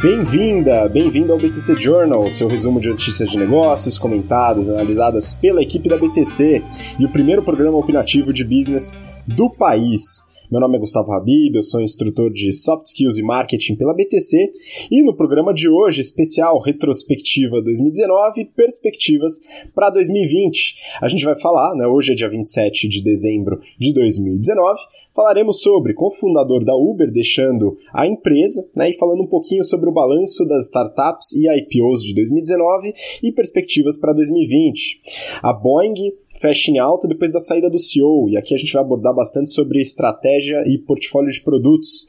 Bem-vinda, bem-vindo ao BTC Journal, seu resumo de notícias de negócios, comentadas, analisadas pela equipe da BTC e o primeiro programa opinativo de business do país. Meu nome é Gustavo Habib, eu sou instrutor de Soft Skills e Marketing pela BTC e no programa de hoje, especial Retrospectiva 2019 Perspectivas para 2020. A gente vai falar, né, hoje é dia 27 de dezembro de 2019, Falaremos sobre cofundador da Uber deixando a empresa né, e falando um pouquinho sobre o balanço das startups e IPOs de 2019 e perspectivas para 2020. A Boeing fecha em alta depois da saída do CEO, e aqui a gente vai abordar bastante sobre estratégia e portfólio de produtos.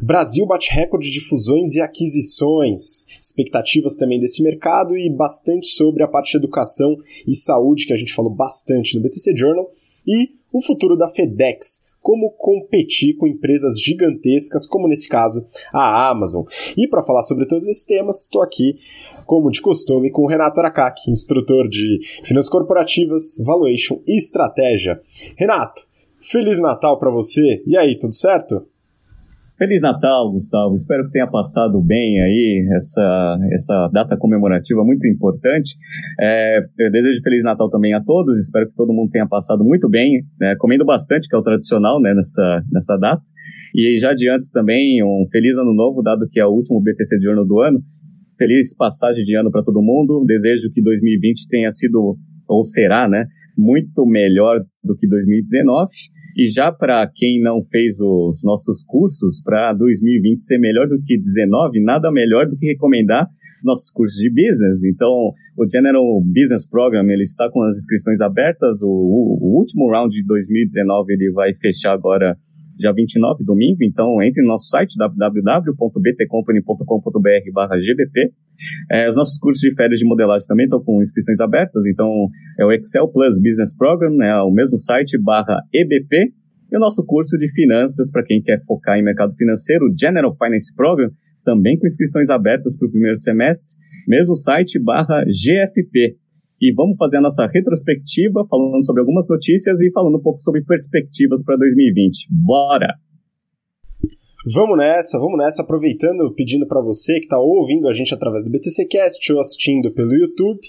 Brasil bate recorde de fusões e aquisições, expectativas também desse mercado e bastante sobre a parte de educação e saúde, que a gente falou bastante no BTC Journal, e o futuro da FedEx, como competir com empresas gigantescas, como nesse caso a Amazon. E para falar sobre todos esses temas, estou aqui, como de costume, com o Renato Aracaki, instrutor de Finanças Corporativas, Valuation e Estratégia. Renato, Feliz Natal para você! E aí, tudo certo? Feliz Natal, Gustavo. Espero que tenha passado bem aí essa, essa data comemorativa muito importante. É, eu desejo Feliz Natal também a todos. Espero que todo mundo tenha passado muito bem, né, comendo bastante, que é o tradicional né, nessa, nessa data. E já adianto também um feliz ano novo, dado que é o último BTC Journal do ano. Feliz passagem de ano para todo mundo. Desejo que 2020 tenha sido, ou será, né, muito melhor do que 2019. E já para quem não fez os nossos cursos, para 2020 ser melhor do que 19, nada melhor do que recomendar nossos cursos de business. Então, o General Business Program ele está com as inscrições abertas. O, o, o último round de 2019 ele vai fechar agora dia 29, domingo. Então, entre no nosso site www.btcompany.com.br/gbp. É, os nossos cursos de férias de modelagem também estão com inscrições abertas. Então, é o Excel Plus Business Program, né, o mesmo site barra EBP. E o nosso curso de finanças para quem quer focar em mercado financeiro, General Finance Program, também com inscrições abertas para o primeiro semestre, mesmo site barra GFP e vamos fazer a nossa retrospectiva, falando sobre algumas notícias e falando um pouco sobre perspectivas para 2020. Bora! Vamos nessa, vamos nessa, aproveitando, pedindo para você que está ouvindo a gente através do BTCcast ou assistindo pelo YouTube,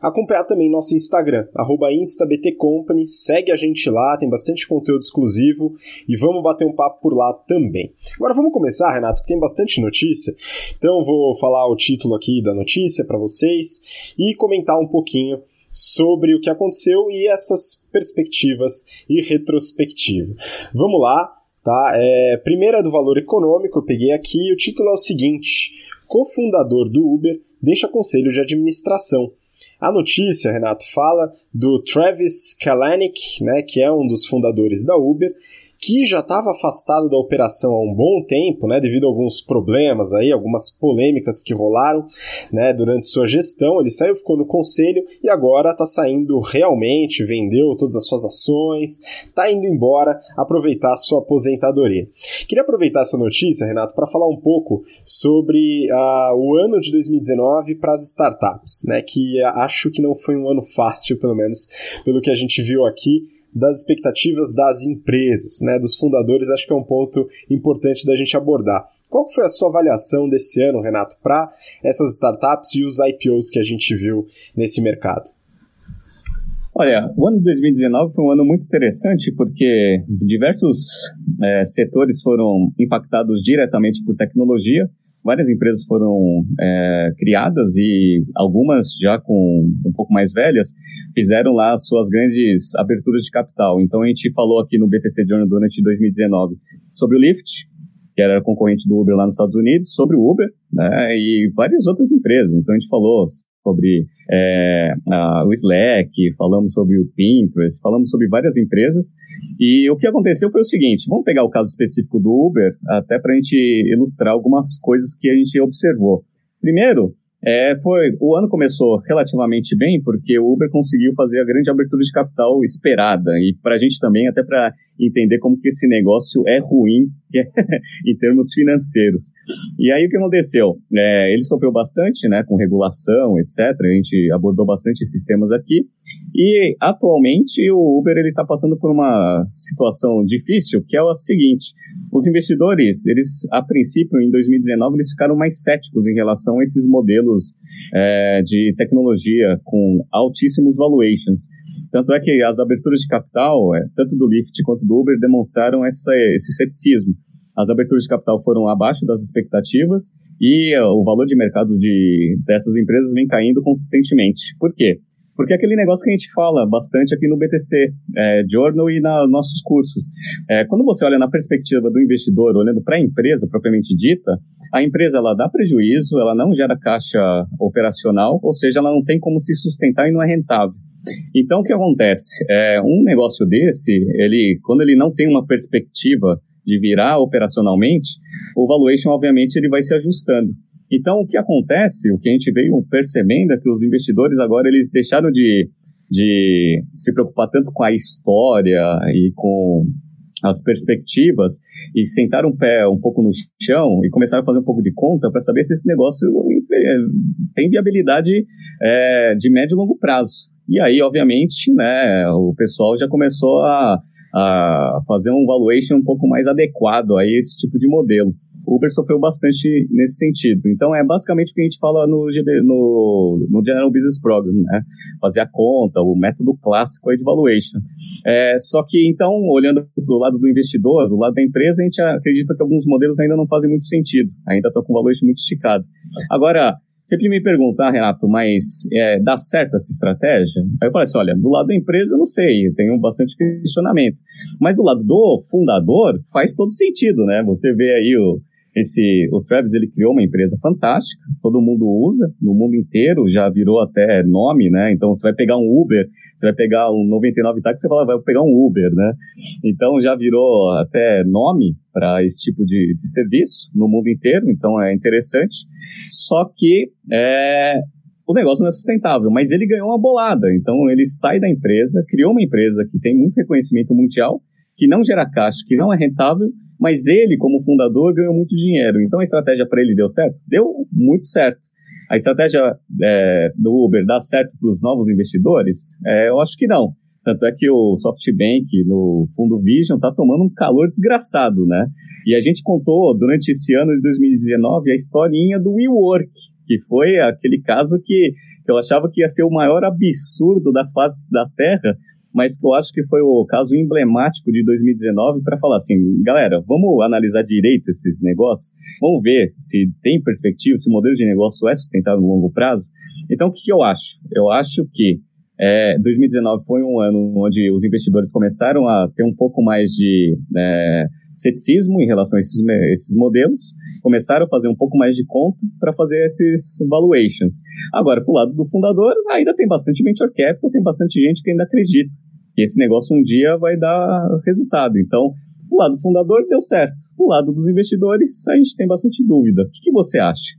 acompanhar também nosso Instagram, instabtcompany, segue a gente lá, tem bastante conteúdo exclusivo e vamos bater um papo por lá também. Agora vamos começar, Renato, que tem bastante notícia, então vou falar o título aqui da notícia para vocês e comentar um pouquinho sobre o que aconteceu e essas perspectivas e retrospectiva. Vamos lá, Tá? É, primeira do valor econômico, eu peguei aqui, o título é o seguinte: cofundador do Uber deixa conselho de administração. A notícia, Renato, fala do Travis Kalanick, né, que é um dos fundadores da Uber, que já estava afastado da operação há um bom tempo, né, devido a alguns problemas aí, algumas polêmicas que rolaram, né, durante sua gestão. Ele saiu, ficou no conselho e agora está saindo realmente, vendeu todas as suas ações, está indo embora aproveitar a sua aposentadoria. Queria aproveitar essa notícia, Renato, para falar um pouco sobre uh, o ano de 2019 para as startups, né, que acho que não foi um ano fácil, pelo menos pelo que a gente viu aqui das expectativas das empresas, né, dos fundadores, acho que é um ponto importante da gente abordar. Qual foi a sua avaliação desse ano, Renato, para essas startups e os IPOs que a gente viu nesse mercado? Olha, o ano de 2019 foi um ano muito interessante porque diversos é, setores foram impactados diretamente por tecnologia várias empresas foram é, criadas e algumas já com um pouco mais velhas fizeram lá suas grandes aberturas de capital. Então a gente falou aqui no BTC Journal durante 2019 sobre o Lyft, que era concorrente do Uber lá nos Estados Unidos, sobre o Uber né, e várias outras empresas. Então a gente falou sobre é, a, o Slack, falamos sobre o Pinterest, falamos sobre várias empresas. E o que aconteceu foi o seguinte: vamos pegar o caso específico do Uber, até para a gente ilustrar algumas coisas que a gente observou. Primeiro, é, foi, o ano começou relativamente bem porque o Uber conseguiu fazer a grande abertura de capital esperada e para a gente também até para entender como que esse negócio é ruim em termos financeiros. E aí o que aconteceu? É, ele sofreu bastante, né, com regulação, etc. A gente abordou bastante esses temas aqui E atualmente o Uber ele está passando por uma situação difícil, que é a seguinte: os investidores, eles a princípio em 2019 eles ficaram mais céticos em relação a esses modelos é, de tecnologia com altíssimos valuations. Tanto é que as aberturas de capital, é, tanto do Lyft quanto do Uber, demonstraram essa, esse ceticismo. As aberturas de capital foram abaixo das expectativas e uh, o valor de mercado de, dessas empresas vem caindo consistentemente. Por quê? Porque é aquele negócio que a gente fala bastante aqui no BTC é, Journal e nos nossos cursos. É, quando você olha na perspectiva do investidor, olhando para a empresa propriamente dita, a empresa ela dá prejuízo, ela não gera caixa operacional, ou seja, ela não tem como se sustentar e não é rentável. Então, o que acontece? É, um negócio desse, ele, quando ele não tem uma perspectiva de virar operacionalmente, o valuation, obviamente, ele vai se ajustando. Então, o que acontece, o que a gente veio percebendo é que os investidores agora eles deixaram de, de se preocupar tanto com a história e com as perspectivas e sentaram o pé um pouco no chão e começaram a fazer um pouco de conta para saber se esse negócio é, tem viabilidade é, de médio e longo prazo. E aí, obviamente, né, o pessoal já começou a, a fazer um valuation um pouco mais adequado a esse tipo de modelo. O Uber sofreu bastante nesse sentido. Então, é basicamente o que a gente fala no, no, no General Business Program, né? Fazer a conta, o método clássico aí de valuation. É, só que, então, olhando do lado do investidor, do lado da empresa, a gente acredita que alguns modelos ainda não fazem muito sentido. Ainda estão com valuation muito esticado. Agora, sempre me perguntam, ah, Renato, mas é, dá certo essa estratégia? Aí eu falei assim, olha, do lado da empresa eu não sei, eu tenho bastante questionamento. Mas do lado do fundador, faz todo sentido, né? Você vê aí o, esse, o Travis ele criou uma empresa fantástica, todo mundo usa no mundo inteiro, já virou até nome, né? Então você vai pegar um Uber, você vai pegar um 99 táxi, você fala, vai pegar um Uber, né? Então já virou até nome para esse tipo de, de, serviço no mundo inteiro, então é interessante. Só que é, o negócio não é sustentável, mas ele ganhou uma bolada. Então ele sai da empresa, criou uma empresa que tem muito reconhecimento mundial, que não gera caixa, que não é rentável mas ele, como fundador, ganhou muito dinheiro. Então a estratégia para ele deu certo? Deu muito certo. A estratégia é, do Uber dá certo para os novos investidores? É, eu acho que não. Tanto é que o SoftBank, no fundo Vision, está tomando um calor desgraçado, né? E a gente contou durante esse ano de 2019 a historinha do WeWork, que foi aquele caso que, eu achava que ia ser o maior absurdo da face da Terra, mas que eu acho que foi o caso emblemático de 2019 para falar assim, galera, vamos analisar direito esses negócios, vamos ver se tem perspectiva, se o modelo de negócio é sustentável no longo prazo. Então, o que, que eu acho? Eu acho que é, 2019 foi um ano onde os investidores começaram a ter um pouco mais de é, ceticismo em relação a esses, esses modelos, começaram a fazer um pouco mais de conta para fazer esses valuations. Agora, para o lado do fundador, ainda tem bastante venture capital, tem bastante gente que ainda acredita que esse negócio um dia vai dar resultado. Então, o lado do fundador deu certo. O lado dos investidores, a gente tem bastante dúvida. O que, que você acha?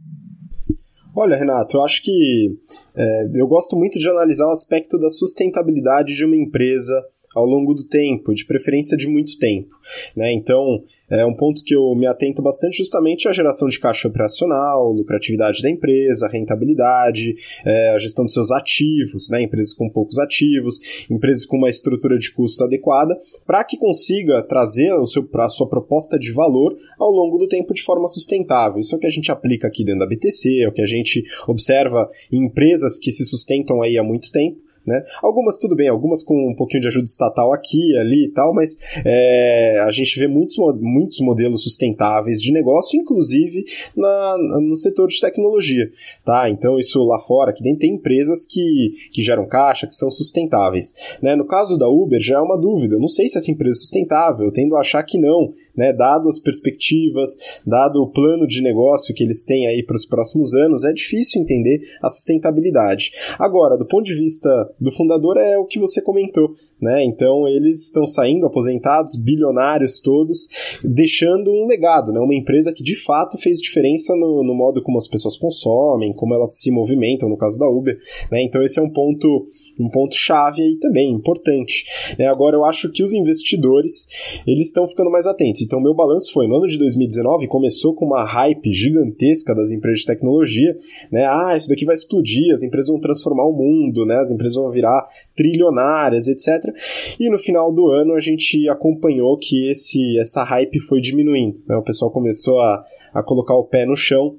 Olha, Renato, eu acho que é, eu gosto muito de analisar o aspecto da sustentabilidade de uma empresa ao longo do tempo, de preferência de muito tempo. Né? Então, é um ponto que eu me atento bastante justamente à geração de caixa operacional, lucratividade da empresa, rentabilidade, é, a gestão dos seus ativos, né? empresas com poucos ativos, empresas com uma estrutura de custos adequada, para que consiga trazer o seu, a sua proposta de valor ao longo do tempo de forma sustentável. Isso é o que a gente aplica aqui dentro da BTC, é o que a gente observa em empresas que se sustentam aí há muito tempo. Né? Algumas, tudo bem, algumas com um pouquinho de ajuda estatal aqui, ali e tal, mas é, a gente vê muitos, muitos modelos sustentáveis de negócio, inclusive na, no setor de tecnologia. Tá? Então, isso lá fora, que nem tem empresas que, que geram caixa, que são sustentáveis. Né? No caso da Uber, já é uma dúvida. Eu não sei se essa empresa é sustentável, eu tendo a achar que não né, dado as perspectivas, dado o plano de negócio que eles têm aí para os próximos anos, é difícil entender a sustentabilidade. Agora, do ponto de vista do fundador, é o que você comentou. Né? Então eles estão saindo aposentados, bilionários todos, deixando um legado, né? Uma empresa que de fato fez diferença no, no modo como as pessoas consomem, como elas se movimentam, no caso da Uber, né? Então esse é um ponto um ponto chave aí também importante. É, agora eu acho que os investidores eles estão ficando mais atentos. Então meu balanço foi no ano de 2019 começou com uma hype gigantesca das empresas de tecnologia, né? Ah, isso daqui vai explodir, as empresas vão transformar o mundo, né? As empresas vão virar trilionárias, etc. E no final do ano a gente acompanhou que esse essa hype foi diminuindo. Né? O pessoal começou a, a colocar o pé no chão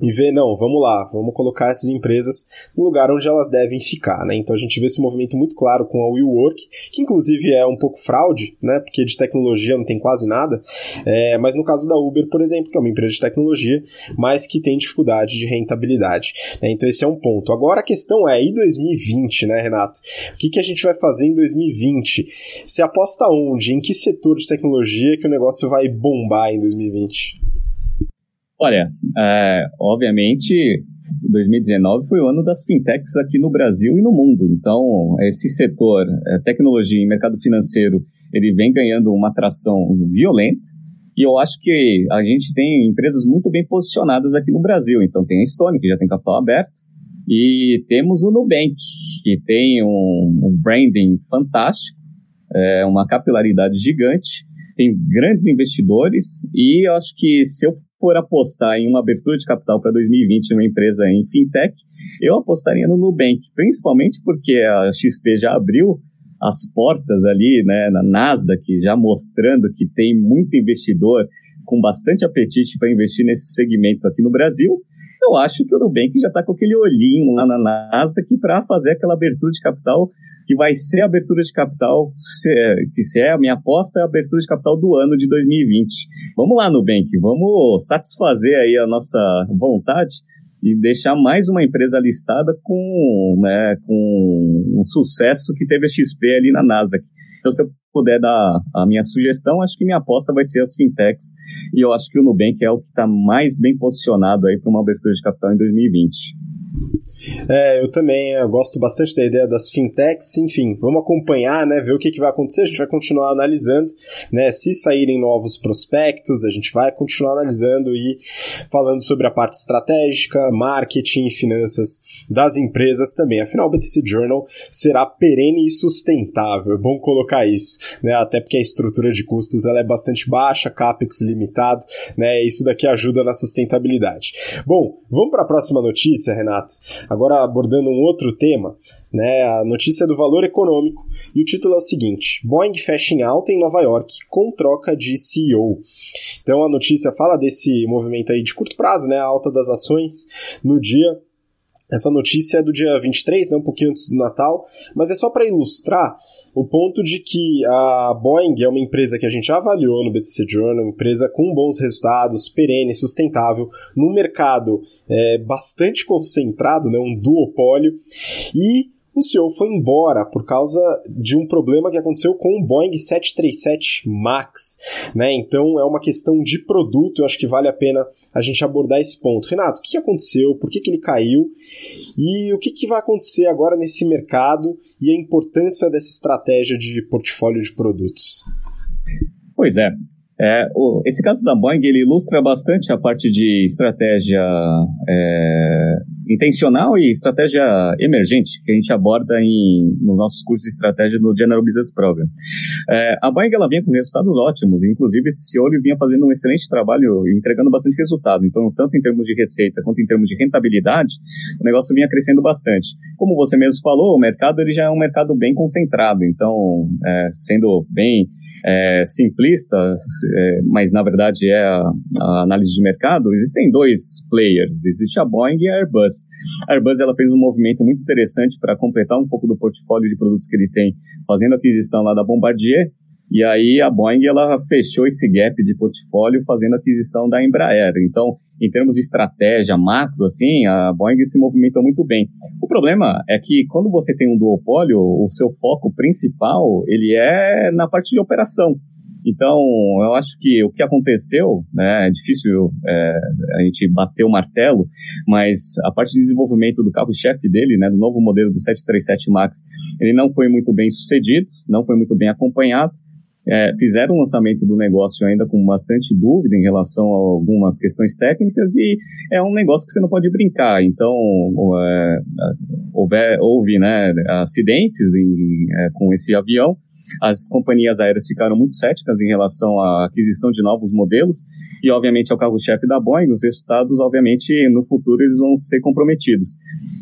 e ver, não, vamos lá, vamos colocar essas empresas no lugar onde elas devem ficar, né? Então a gente vê esse movimento muito claro com a WeWork, que inclusive é um pouco fraude, né? Porque de tecnologia não tem quase nada, é, mas no caso da Uber, por exemplo, que é uma empresa de tecnologia, mas que tem dificuldade de rentabilidade. Né? Então esse é um ponto. Agora a questão é, e 2020, né, Renato? O que, que a gente vai fazer em 2020? Você aposta onde? Em que setor de tecnologia que o negócio vai bombar em 2020? Olha, é, obviamente, 2019 foi o ano das fintechs aqui no Brasil e no mundo. Então, esse setor, é, tecnologia e mercado financeiro, ele vem ganhando uma atração violenta. E eu acho que a gente tem empresas muito bem posicionadas aqui no Brasil. Então, tem a Stone, que já tem capital aberto, e temos o Nubank, que tem um, um branding fantástico, é, uma capilaridade gigante, tem grandes investidores, e eu acho que se eu for apostar em uma abertura de capital para 2020 em uma empresa em fintech, eu apostaria no Nubank, principalmente porque a XP já abriu as portas ali, né, na Nasdaq, já mostrando que tem muito investidor com bastante apetite para investir nesse segmento aqui no Brasil. Eu acho que o Nubank já está com aquele olhinho lá na Nasdaq para fazer aquela abertura de capital que vai ser a abertura de capital, que se é a minha aposta, é a abertura de capital do ano de 2020. Vamos lá, Nubank, vamos satisfazer aí a nossa vontade e deixar mais uma empresa listada com, né, com um sucesso que teve a XP ali na Nasdaq. Então, se eu puder dar a minha sugestão, acho que minha aposta vai ser as fintechs e eu acho que o Nubank é o que está mais bem posicionado aí para uma abertura de capital em 2020. É, eu também eu gosto bastante da ideia das fintechs, enfim, vamos acompanhar, né, ver o que, que vai acontecer, a gente vai continuar analisando, né, se saírem novos prospectos, a gente vai continuar analisando e falando sobre a parte estratégica, marketing e finanças das empresas também. Afinal, o BTC Journal será perene e sustentável, é bom colocar isso, né, até porque a estrutura de custos ela é bastante baixa, capex limitado, né, isso daqui ajuda na sustentabilidade. Bom, vamos para a próxima notícia, Renato. Agora abordando um outro tema, né, a notícia do valor econômico, e o título é o seguinte: Boeing fecha em alta em Nova York com troca de CEO. Então a notícia fala desse movimento aí de curto prazo, né, a alta das ações no dia essa notícia é do dia 23, né, um pouquinho antes do Natal, mas é só para ilustrar o ponto de que a Boeing é uma empresa que a gente avaliou no BTC Journal, uma empresa com bons resultados, perene, sustentável, no mercado é, bastante concentrado, né, um duopólio, e o CEO foi embora por causa de um problema que aconteceu com o Boeing 737 MAX, né? Então é uma questão de produto, eu acho que vale a pena a gente abordar esse ponto. Renato, o que aconteceu? Por que, que ele caiu? E o que, que vai acontecer agora nesse mercado e a importância dessa estratégia de portfólio de produtos? Pois é, é, o, esse caso da Boeing ele ilustra bastante a parte de estratégia é, intencional e estratégia emergente que a gente aborda em, nos nossos cursos de estratégia no General Business Program. É, a Boeing ela vinha com resultados ótimos, inclusive esse ele vinha fazendo um excelente trabalho entregando bastante resultado. Então, tanto em termos de receita quanto em termos de rentabilidade, o negócio vinha crescendo bastante. Como você mesmo falou, o mercado ele já é um mercado bem concentrado, então, é, sendo bem é, simplista, é, mas na verdade é a, a, análise de mercado, existem dois players, existe a Boeing e a Airbus. A Airbus ela fez um movimento muito interessante para completar um pouco do portfólio de produtos que ele tem, fazendo aquisição lá da Bombardier, e aí a Boeing ela fechou esse gap de portfólio fazendo aquisição da Embraer. Então, em termos de estratégia macro, assim, a Boeing se movimentou muito bem. O problema é que quando você tem um duopólio, o seu foco principal ele é na parte de operação. Então, eu acho que o que aconteceu, né, é difícil é, a gente bater o martelo, mas a parte de desenvolvimento do carro-chefe dele, né, do novo modelo do 737 MAX, ele não foi muito bem sucedido, não foi muito bem acompanhado, é, fizeram o lançamento do negócio ainda com bastante dúvida em relação a algumas questões técnicas e é um negócio que você não pode brincar. Então, é, houve, houve né, acidentes em, é, com esse avião as companhias aéreas ficaram muito céticas em relação à aquisição de novos modelos e, obviamente, é o carro-chefe da Boeing, os resultados, obviamente, no futuro eles vão ser comprometidos.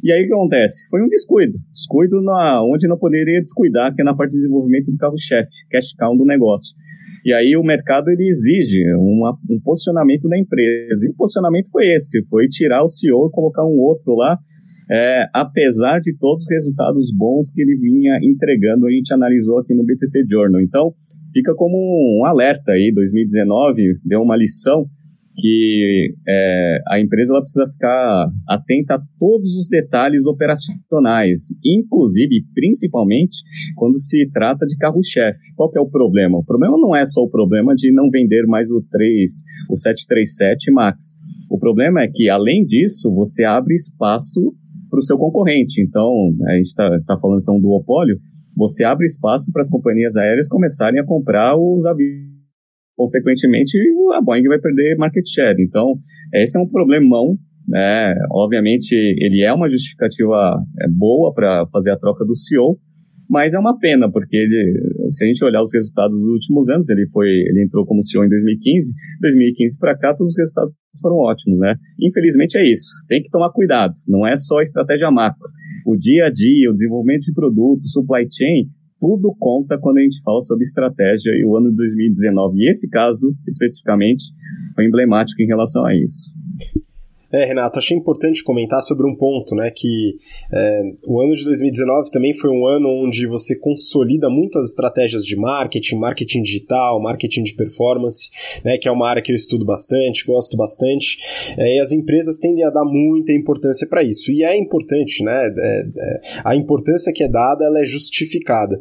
E aí o que acontece? Foi um descuido. Descuido na, onde não poderia descuidar, que é na parte de desenvolvimento do carro-chefe, cash cow do negócio. E aí o mercado ele exige uma, um posicionamento da empresa. E o posicionamento foi esse, foi tirar o CEO e colocar um outro lá é, apesar de todos os resultados bons que ele vinha entregando, a gente analisou aqui no BTC Journal. Então, fica como um alerta aí, 2019 deu uma lição que é, a empresa ela precisa ficar atenta a todos os detalhes operacionais, inclusive, principalmente, quando se trata de carro-chefe. Qual que é o problema? O problema não é só o problema de não vender mais o 3, o 737 MAX. O problema é que, além disso, você abre espaço para o seu concorrente. Então, a gente está tá falando então do duopólio, você abre espaço para as companhias aéreas começarem a comprar os aviões. Consequentemente, a Boeing vai perder market share. Então, esse é um problemão. Né? Obviamente, ele é uma justificativa é, boa para fazer a troca do CEO, mas é uma pena, porque ele, se a gente olhar os resultados dos últimos anos, ele foi, ele entrou como CEO em 2015, 2015 para cá, todos os resultados foram ótimos, né? Infelizmente é isso. Tem que tomar cuidado. Não é só estratégia macro. O dia a dia, o desenvolvimento de produtos, supply chain, tudo conta quando a gente fala sobre estratégia e o ano de 2019. E esse caso, especificamente, foi emblemático em relação a isso. É, Renato, achei importante comentar sobre um ponto, né? Que é, o ano de 2019 também foi um ano onde você consolida muito as estratégias de marketing, marketing digital, marketing de performance, né? Que é uma área que eu estudo bastante, gosto bastante. É, e as empresas tendem a dar muita importância para isso. E é importante, né? É, é, a importância que é dada, ela é justificada.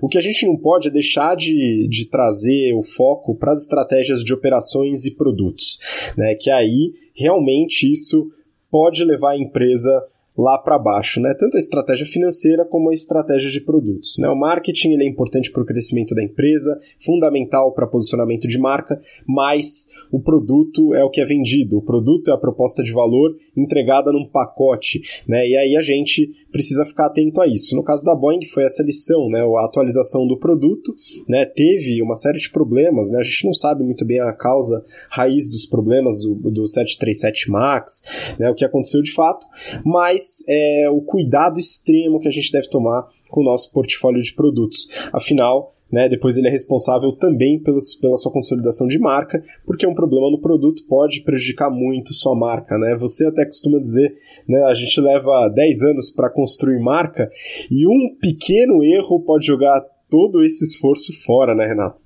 O que a gente não pode é deixar de, de trazer o foco para as estratégias de operações e produtos, né? Que aí realmente isso pode levar a empresa lá para baixo, né? Tanto a estratégia financeira como a estratégia de produtos. Né? O marketing ele é importante para o crescimento da empresa, fundamental para posicionamento de marca, mas o produto é o que é vendido, o produto é a proposta de valor entregada num pacote, né? E aí a gente precisa ficar atento a isso. No caso da Boeing foi essa lição, né? A atualização do produto, né? Teve uma série de problemas, né? A gente não sabe muito bem a causa raiz dos problemas do, do 737 Max, né? O que aconteceu de fato, mas mas é, o cuidado extremo que a gente deve tomar com o nosso portfólio de produtos. Afinal, né, depois ele é responsável também pelos, pela sua consolidação de marca, porque um problema no produto pode prejudicar muito sua marca. Né? Você até costuma dizer, né, a gente leva 10 anos para construir marca e um pequeno erro pode jogar todo esse esforço fora, né, Renato?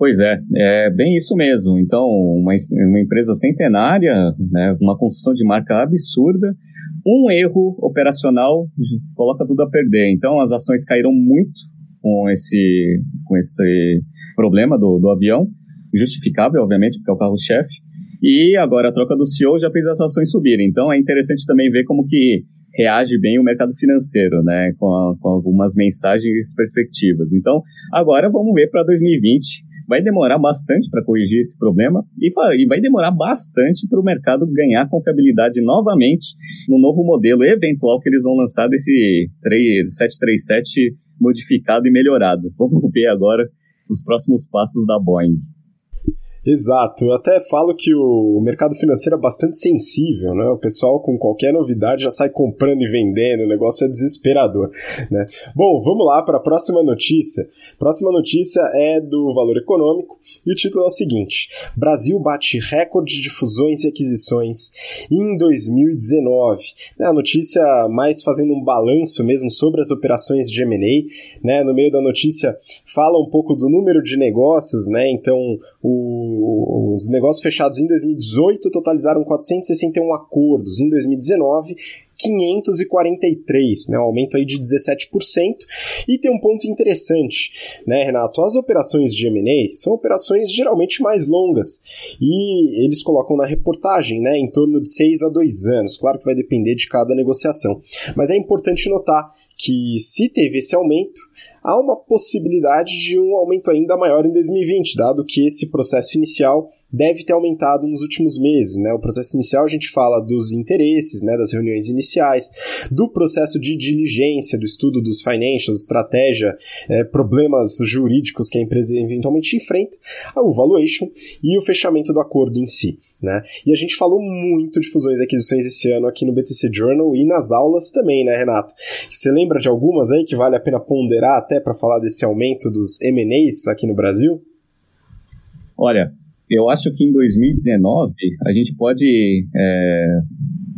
Pois é, é bem isso mesmo. Então, uma, uma empresa centenária, né, uma construção de marca absurda, um erro operacional coloca tudo a perder. Então, as ações caíram muito com esse, com esse problema do, do avião, justificável, obviamente, porque é o carro-chefe. E agora a troca do CEO já fez as ações subirem. Então, é interessante também ver como que reage bem o mercado financeiro, né, com, a, com algumas mensagens perspectivas. Então, agora vamos ver para 2020 vai demorar bastante para corrigir esse problema e, vai demorar bastante para o mercado ganhar confiabilidade novamente no novo modelo eventual que eles vão lançar desse 3, 737 modificado e melhorado. Vamos ver agora os próximos passos da Boeing. Exato, eu até falo que o mercado financeiro é bastante sensível, né? O pessoal com qualquer novidade já sai comprando e vendendo, o negócio é desesperador, né? Bom, vamos lá para a próxima notícia. Próxima notícia é do Valor Econômico e o título é o seguinte: Brasil bate recorde de fusões e aquisições em 2019. É a notícia mais fazendo um balanço mesmo sobre as operações de M&A, né? No meio da notícia fala um pouco do número de negócios, né? Então o, os negócios fechados em 2018 totalizaram 461 acordos, em 2019 543, né, um aumento aí de 17%. E tem um ponto interessante, né, Renato? As operações de M&A são operações geralmente mais longas e eles colocam na reportagem, né, em torno de 6 a 2 anos. Claro que vai depender de cada negociação, mas é importante notar que se teve esse aumento, há uma possibilidade de um aumento ainda maior em 2020, dado que esse processo inicial deve ter aumentado nos últimos meses. Né? O processo inicial a gente fala dos interesses, né, das reuniões iniciais, do processo de diligência, do estudo dos financials, estratégia, é, problemas jurídicos que a empresa eventualmente enfrenta, o valuation e o fechamento do acordo em si. Né? E a gente falou muito de fusões e aquisições esse ano aqui no BTC Journal e nas aulas também, né, Renato? Você lembra de algumas aí que vale a pena ponderar até para falar desse aumento dos M&As aqui no Brasil? Olha, eu acho que em 2019 a gente pode é,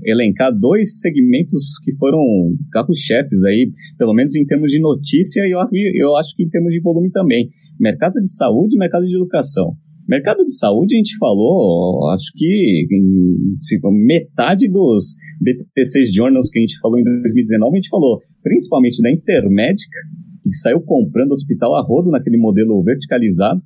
elencar dois segmentos que foram carros-chefes aí, pelo menos em termos de notícia e eu, eu acho que em termos de volume também. Mercado de saúde e mercado de educação. Mercado de saúde, a gente falou, acho que metade dos BTC Journals que a gente falou em 2019, a gente falou principalmente da Intermédica, que saiu comprando hospital a rodo naquele modelo verticalizado,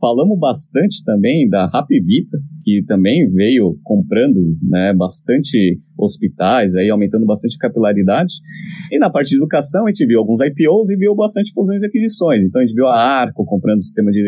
Falamos bastante também da Rapvita, que também veio comprando né, bastante hospitais, aí, aumentando bastante capilaridade. E na parte de educação, a gente viu alguns IPOs e viu bastante fusões e aquisições. Então, a gente viu a Arco comprando o sistema de,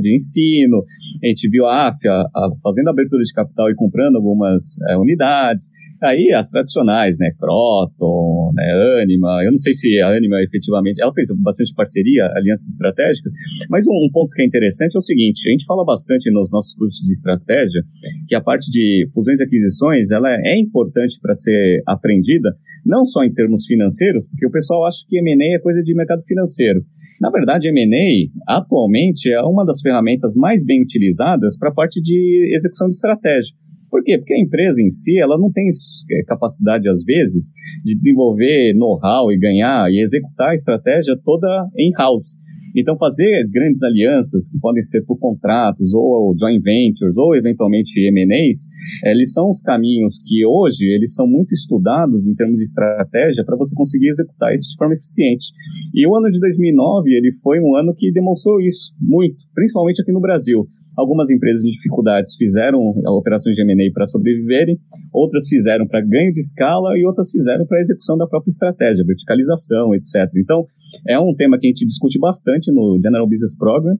de ensino, a gente viu a AFIA fazendo abertura de capital e comprando algumas é, unidades. Aí as tradicionais, né? Croton, né? Anima. Eu não sei se a Anima efetivamente. Ela fez bastante parceria, alianças estratégicas. Mas um, um, ponto que é interessante é o seguinte: a gente fala bastante nos nossos cursos de estratégia que a parte de fusões e aquisições ela é importante para ser aprendida, não só em termos financeiros, porque o pessoal acha que M&A é coisa de mercado financeiro. Na verdade, M&A atualmente é uma das ferramentas mais bem utilizadas para a parte de execução de estratégia. Por quê? Porque a empresa em si, ela não tem é, capacidade, às vezes, de desenvolver know-how e ganhar e executar a estratégia toda in-house. Então, fazer grandes alianças, que podem ser por contratos, ou joint ventures, ou eventualmente M&As, eles são os caminhos que hoje, eles são muito estudados em termos de estratégia para você conseguir executar isso de forma eficiente. E o ano de 2009, ele foi um ano que demonstrou isso muito, principalmente aqui no Brasil. Algumas empresas em dificuldades fizeram operações de M&A para sobreviverem, outras fizeram para ganho de escala e outras fizeram para execução da própria estratégia, verticalização, etc. Então, é um tema que a gente discute bastante no General Business Program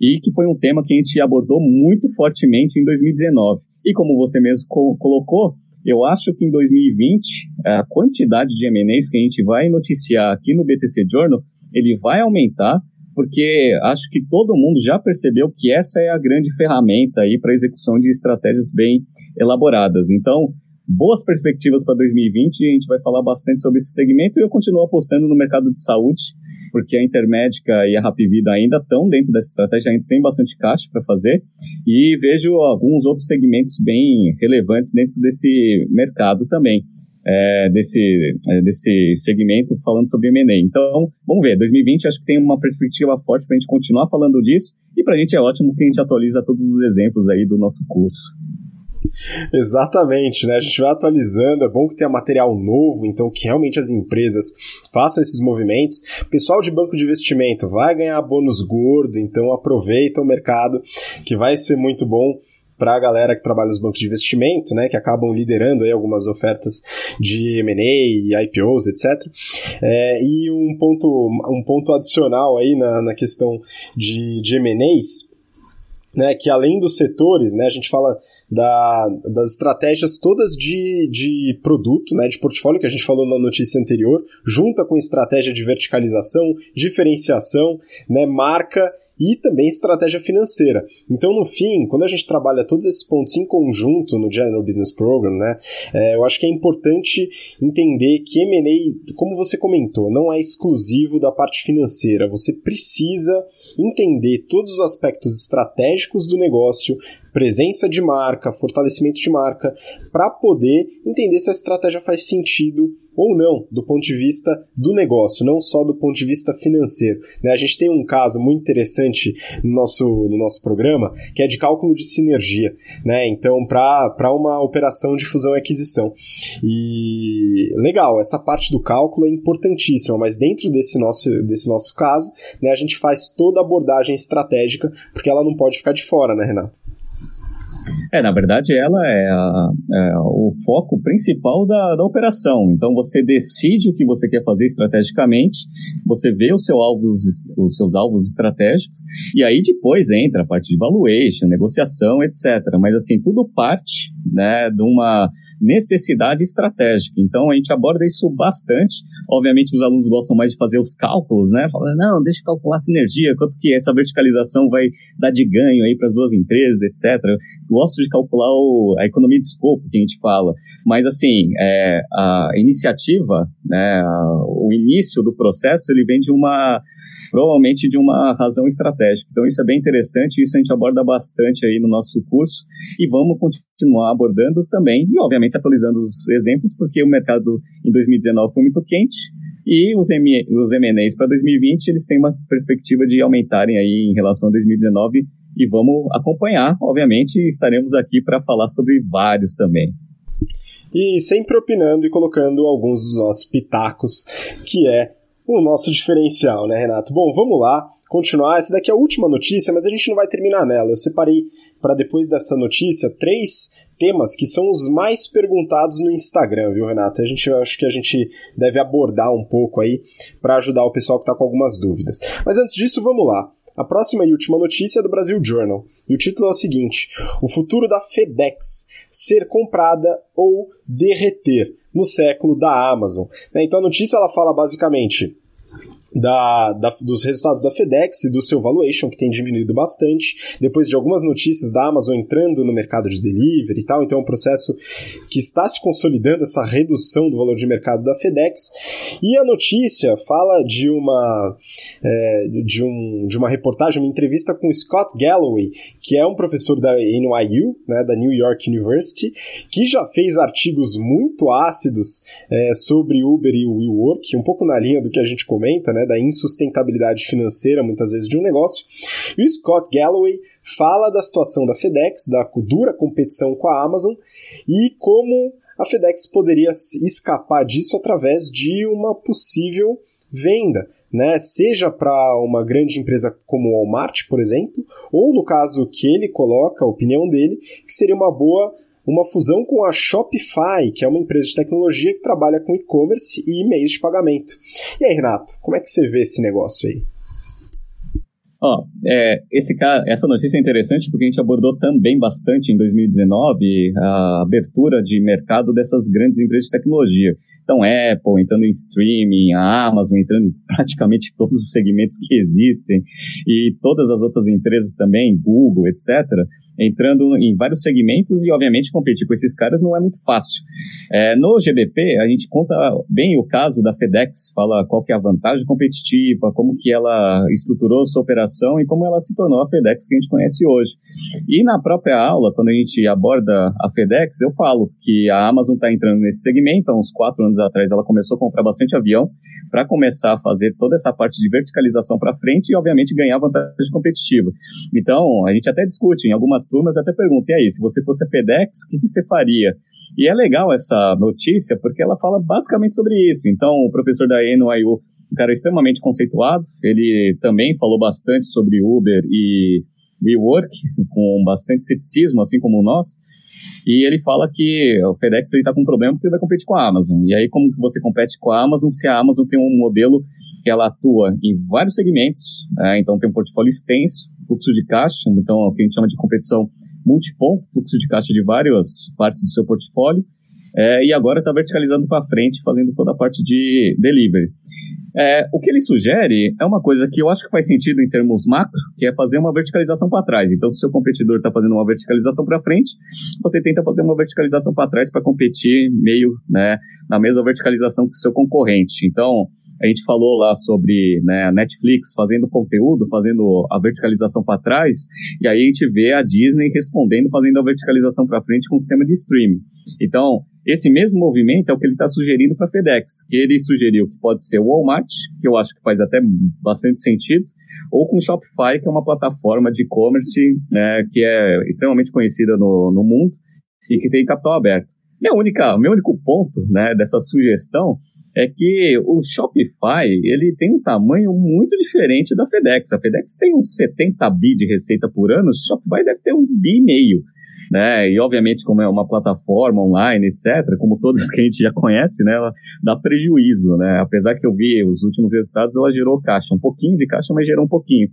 e que foi um tema que a gente abordou muito fortemente em 2019. E como você mesmo co colocou, eu acho que em 2020 a quantidade de M&As que a gente vai noticiar aqui no BTC Journal, ele vai aumentar porque acho que todo mundo já percebeu que essa é a grande ferramenta aí para execução de estratégias bem elaboradas. Então, boas perspectivas para 2020 a gente vai falar bastante sobre esse segmento e eu continuo apostando no mercado de saúde, porque a Intermédica e a Rapvida ainda estão dentro dessa estratégia, ainda tem bastante caixa para fazer e vejo alguns outros segmentos bem relevantes dentro desse mercado também é, desse, é, desse segmento falando sobre M&A. Então, vamos ver, 2020 acho que tem uma perspectiva forte para a gente continuar falando disso e para a gente é ótimo que a gente atualiza todos os exemplos aí do nosso curso. Exatamente, né? A gente vai atualizando, é bom que tenha material novo, então que realmente as empresas façam esses movimentos. Pessoal de banco de investimento vai ganhar bônus gordo, então aproveita o mercado que vai ser muito bom para a galera que trabalha nos bancos de investimento, né, que acabam liderando aí algumas ofertas de M&A, IPOs, etc. É, e um ponto, um ponto adicional aí na, na questão de, de M&As, né, que além dos setores, né, a gente fala da, das estratégias todas de, de produto, né, de portfólio, que a gente falou na notícia anterior, junta com estratégia de verticalização, diferenciação, né, marca e também estratégia financeira. Então, no fim, quando a gente trabalha todos esses pontos em conjunto no General Business Program, né, é, eu acho que é importante entender que M&A, como você comentou, não é exclusivo da parte financeira. Você precisa entender todos os aspectos estratégicos do negócio, presença de marca, fortalecimento de marca, para poder entender se a estratégia faz sentido ou não, do ponto de vista do negócio, não só do ponto de vista financeiro. Né? A gente tem um caso muito interessante no nosso, no nosso programa, que é de cálculo de sinergia. Né? Então, para uma operação de fusão e aquisição. E legal, essa parte do cálculo é importantíssima, mas dentro desse nosso, desse nosso caso, né, a gente faz toda a abordagem estratégica, porque ela não pode ficar de fora, né, Renato? É, na verdade, ela é, a, é, o foco principal da, da operação. Então, você decide o que você quer fazer estrategicamente, você vê os, seu os seus alvos estratégicos, e aí depois entra a parte de valuation, negociação, etc. Mas, assim, tudo parte né, de uma necessidade estratégica. Então, a gente aborda isso bastante. Obviamente, os alunos gostam mais de fazer os cálculos, né? Fala, não, deixa eu calcular a sinergia, quanto que essa verticalização vai dar de ganho aí para as duas empresas, etc. Eu gosto de calcular o, a economia de escopo que a gente fala. Mas, assim, é, a iniciativa, né, a, o início do processo, ele vem de uma provavelmente de uma razão estratégica. Então isso é bem interessante, isso a gente aborda bastante aí no nosso curso e vamos continuar abordando também e obviamente atualizando os exemplos, porque o mercado em 2019 foi muito quente e os, M os M&As para 2020 eles têm uma perspectiva de aumentarem aí em relação a 2019 e vamos acompanhar, obviamente, estaremos aqui para falar sobre vários também e sempre opinando e colocando alguns dos nossos pitacos, que é o nosso diferencial, né, Renato? Bom, vamos lá, continuar. Essa daqui é a última notícia, mas a gente não vai terminar nela. Eu separei para depois dessa notícia três temas que são os mais perguntados no Instagram, viu, Renato? A gente acho que a gente deve abordar um pouco aí para ajudar o pessoal que está com algumas dúvidas. Mas antes disso, vamos lá. A próxima e última notícia é do Brasil Journal. E o título é o seguinte: O futuro da FedEx ser comprada ou derreter no século da Amazon. Né, então a notícia ela fala basicamente da, da, dos resultados da FedEx e do seu valuation, que tem diminuído bastante, depois de algumas notícias da Amazon entrando no mercado de delivery e tal. Então é um processo que está se consolidando, essa redução do valor de mercado da FedEx. E a notícia fala de uma, é, de, um, de uma reportagem, uma entrevista com Scott Galloway, que é um professor da NYU, né, da New York University, que já fez artigos muito ácidos é, sobre Uber e WeWork, um pouco na linha do que a gente comenta, né? Da insustentabilidade financeira, muitas vezes, de um negócio. E o Scott Galloway fala da situação da FedEx, da dura competição com a Amazon e como a FedEx poderia escapar disso através de uma possível venda. Né, seja para uma grande empresa como o Walmart, por exemplo, ou no caso que ele coloca, a opinião dele, que seria uma boa uma fusão com a Shopify, que é uma empresa de tecnologia que trabalha com e-commerce e meios de pagamento. E aí, Renato, como é que você vê esse negócio aí? Ó, oh, é, esse, essa notícia é interessante porque a gente abordou também bastante em 2019 a abertura de mercado dessas grandes empresas de tecnologia. Então, Apple entrando em streaming, a Amazon entrando em praticamente todos os segmentos que existem, e todas as outras empresas também, Google, etc entrando em vários segmentos e, obviamente, competir com esses caras não é muito fácil. É, no GBP, a gente conta bem o caso da FedEx, fala qual que é a vantagem competitiva, como que ela estruturou sua operação e como ela se tornou a FedEx que a gente conhece hoje. E na própria aula, quando a gente aborda a FedEx, eu falo que a Amazon está entrando nesse segmento, há uns quatro anos atrás ela começou a comprar bastante avião para começar a fazer toda essa parte de verticalização para frente e, obviamente, ganhar vantagem competitiva. Então, a gente até discute em algumas turmas até perguntam, e aí, se você fosse a FedEx, o que, que você faria? E é legal essa notícia, porque ela fala basicamente sobre isso. Então, o professor da NYU, um cara extremamente conceituado, ele também falou bastante sobre Uber e WeWork, com bastante ceticismo, assim como nós. E ele fala que o FedEx está com um problema porque ele vai competir com a Amazon. E aí, como que você compete com a Amazon se a Amazon tem um modelo que ela atua em vários segmentos, é, então tem um portfólio extenso, fluxo de caixa, então o que a gente chama de competição multiponto, fluxo de caixa de várias partes do seu portfólio, é, e agora está verticalizando para frente, fazendo toda a parte de delivery. É, o que ele sugere é uma coisa que eu acho que faz sentido em termos macro, que é fazer uma verticalização para trás. Então, se o seu competidor está fazendo uma verticalização para frente, você tenta fazer uma verticalização para trás para competir meio né, na mesma verticalização que o seu concorrente. Então, a gente falou lá sobre né, a Netflix fazendo conteúdo, fazendo a verticalização para trás, e aí a gente vê a Disney respondendo, fazendo a verticalização para frente com o sistema de streaming. Então, esse mesmo movimento é o que ele está sugerindo para a FedEx, que ele sugeriu que pode ser o Walmart, que eu acho que faz até bastante sentido, ou com o Shopify, que é uma plataforma de e-commerce né, que é extremamente conhecida no, no mundo e que tem capital aberto. Minha única, meu único ponto né, dessa sugestão é que o Shopify ele tem um tamanho muito diferente da FedEx. A FedEx tem uns 70 bi de receita por ano, o Shopify deve ter um bi e meio. né? E obviamente, como é uma plataforma online, etc., como todas que a gente já conhece, né? Ela dá prejuízo, né? Apesar que eu vi os últimos resultados, ela gerou caixa, um pouquinho de caixa, mas gerou um pouquinho.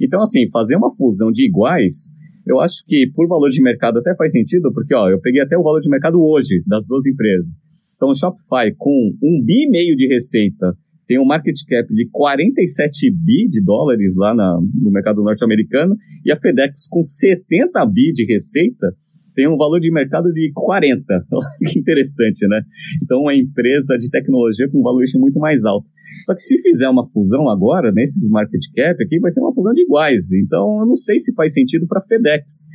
Então, assim, fazer uma fusão de iguais, eu acho que por valor de mercado até faz sentido, porque, ó, eu peguei até o valor de mercado hoje das duas empresas. Então, o Shopify com um bi e meio de receita tem um market cap de 47 bi de dólares lá na, no mercado norte-americano e a FedEx com 70 bi de receita tem um valor de mercado de 40. que interessante, né? Então, uma empresa de tecnologia com um valuation muito mais alto. Só que se fizer uma fusão agora, nesses market cap aqui, vai ser uma fusão de iguais. Então, eu não sei se faz sentido para a FedEx.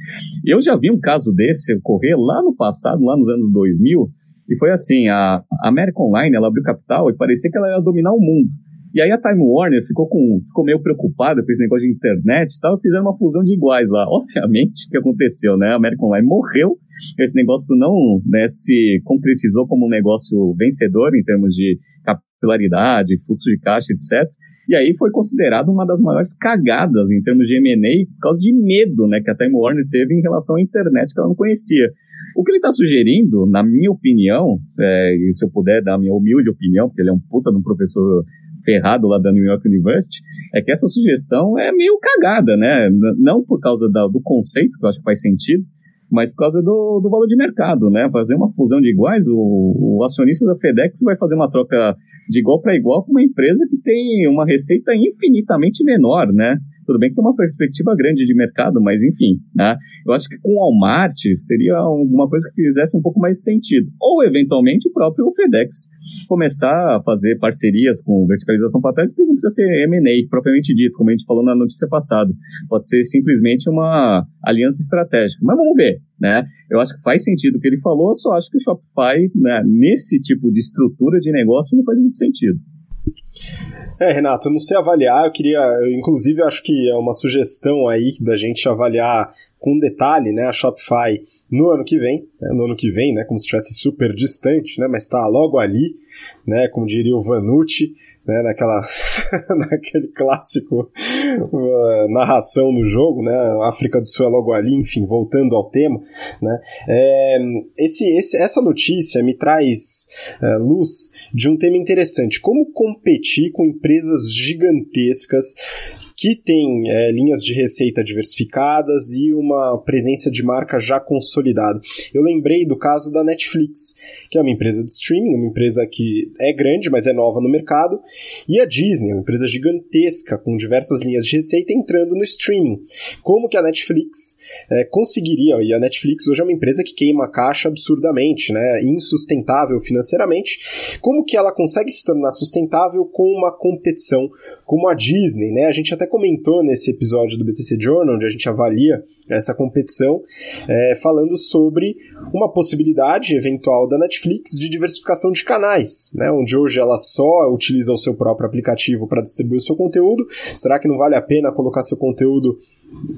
Eu já vi um caso desse ocorrer lá no passado, lá nos anos 2000, e foi assim, a American Online, ela abriu capital e parecia que ela ia dominar o mundo. E aí a Time Warner ficou, com, ficou meio preocupada com esse negócio de internet e tal, e fizeram uma fusão de iguais lá. Obviamente, o que aconteceu, né? A American Online morreu, esse negócio não né, se concretizou como um negócio vencedor em termos de capilaridade, fluxo de caixa, etc. E aí foi considerado uma das maiores cagadas em termos de M&A por causa de medo né, que a Time Warner teve em relação à internet que ela não conhecia. O que ele está sugerindo, na minha opinião, é, e se eu puder dar a minha humilde opinião, porque ele é um puta de um professor ferrado lá da New York University, é que essa sugestão é meio cagada, né? Não por causa da, do conceito, que eu acho que faz sentido, mas por causa do, do valor de mercado, né? Fazer uma fusão de iguais, o, o acionista da FedEx vai fazer uma troca de igual para igual com uma empresa que tem uma receita infinitamente menor, né? Tudo bem que tem uma perspectiva grande de mercado, mas enfim, né? Eu acho que com o Walmart seria alguma coisa que fizesse um pouco mais sentido. Ou, eventualmente, o próprio FedEx começar a fazer parcerias com verticalização para trás, porque não precisa ser M&A, propriamente dito, como a gente falou na notícia passada. Pode ser simplesmente uma aliança estratégica. Mas vamos ver, né? Eu acho que faz sentido o que ele falou, só acho que o Shopify, né, nesse tipo de estrutura de negócio, não faz muito sentido. É, Renato, eu não sei avaliar, eu queria, eu, inclusive, acho que é uma sugestão aí da gente avaliar com detalhe, né, a Shopify no ano que vem, né, no ano que vem, né, como se estivesse super distante, né, mas está logo ali, né, como diria o Vanucci, né, naquela, naquele clássico uh, narração no jogo, né, a África do Sul é logo ali, enfim, voltando ao tema, né, é, esse, esse, essa notícia me traz uh, luz de um tema interessante, como competir com empresas gigantescas que tem é, linhas de receita diversificadas e uma presença de marca já consolidada. Eu lembrei do caso da Netflix, que é uma empresa de streaming, uma empresa que é grande, mas é nova no mercado, e a Disney, uma empresa gigantesca com diversas linhas de receita entrando no streaming. Como que a Netflix é, conseguiria, e a Netflix hoje é uma empresa que queima caixa absurdamente, né, insustentável financeiramente, como que ela consegue se tornar sustentável com uma competição como a Disney, né? A gente até comentou nesse episódio do BTC Journal, onde a gente avalia essa competição, é, falando sobre uma possibilidade eventual da Netflix de diversificação de canais, né? Onde hoje ela só utiliza o seu próprio aplicativo para distribuir o seu conteúdo. Será que não vale a pena colocar seu conteúdo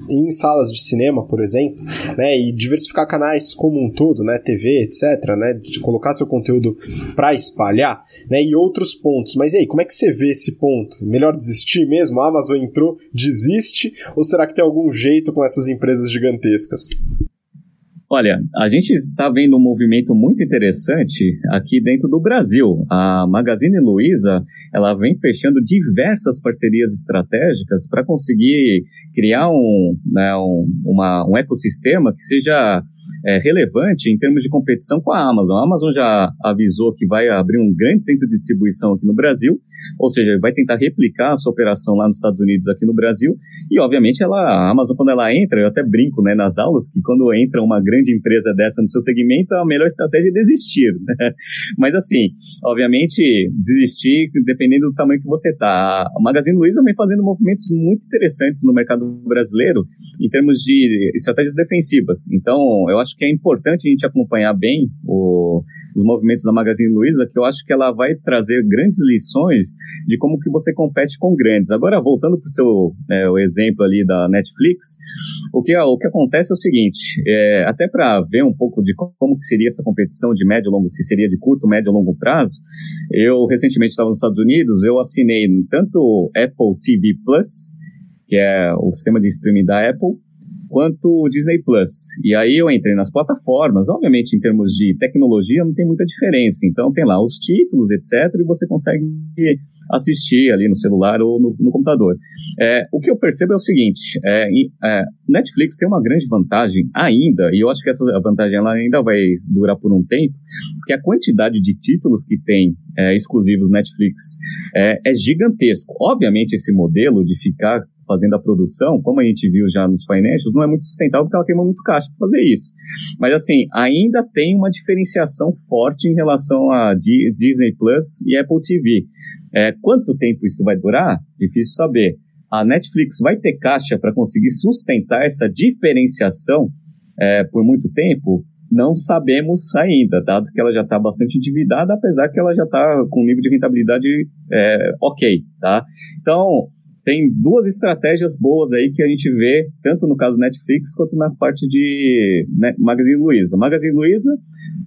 em salas de cinema, por exemplo, né, e diversificar canais como um todo, né, TV, etc, né, de colocar seu conteúdo para espalhar, né, e outros pontos. Mas e aí, como é que você vê esse ponto? Melhor desistir mesmo? A Amazon entrou, desiste? Ou será que tem algum jeito com essas empresas gigantescas? Olha, a gente está vendo um movimento muito interessante aqui dentro do Brasil. A Magazine Luiza, ela vem fechando diversas parcerias estratégicas para conseguir criar um, né, um, uma, um ecossistema que seja é, relevante em termos de competição com a Amazon. A Amazon já avisou que vai abrir um grande centro de distribuição aqui no Brasil, ou seja, vai tentar replicar a sua operação lá nos Estados Unidos aqui no Brasil. E, obviamente, ela, a Amazon, quando ela entra, eu até brinco né, nas aulas, que quando entra uma grande empresa dessa no seu segmento, a melhor estratégia é desistir. Né? Mas, assim, obviamente, desistir dependendo do tamanho que você está. A Magazine Luiza vem fazendo movimentos muito interessantes no mercado brasileiro em termos de estratégias defensivas. Então, eu acho que é importante a gente acompanhar bem o, os movimentos da Magazine Luiza, que eu acho que ela vai trazer grandes lições de como que você compete com grandes. Agora, voltando para o seu é, o exemplo ali da Netflix, o que, o que acontece é o seguinte, é, até para ver um pouco de como que seria essa competição de médio e longo, se seria de curto, médio ou longo prazo, eu recentemente estava nos Estados Unidos, eu assinei tanto Apple TV Plus, que é o sistema de streaming da Apple, quanto o Disney Plus. E aí eu entrei nas plataformas, obviamente em termos de tecnologia não tem muita diferença. Então tem lá os títulos, etc, e você consegue assistir ali no celular ou no, no computador. É, o que eu percebo é o seguinte, é, é, Netflix tem uma grande vantagem ainda, e eu acho que essa vantagem ela ainda vai durar por um tempo, porque a quantidade de títulos que tem é, exclusivos Netflix é, é gigantesco. Obviamente esse modelo de ficar fazendo a produção, como a gente viu já nos financials, não é muito sustentável porque ela queima muito caixa para fazer isso. Mas assim, ainda tem uma diferenciação forte em relação a Disney Plus e Apple TV. É, quanto tempo isso vai durar? Difícil saber. A Netflix vai ter caixa para conseguir sustentar essa diferenciação é, por muito tempo? Não sabemos ainda, dado que ela já está bastante endividada, apesar que ela já está com um nível de rentabilidade é, ok, tá? Então, tem duas estratégias boas aí que a gente vê, tanto no caso Netflix quanto na parte de né, Magazine Luiza. Magazine Luiza,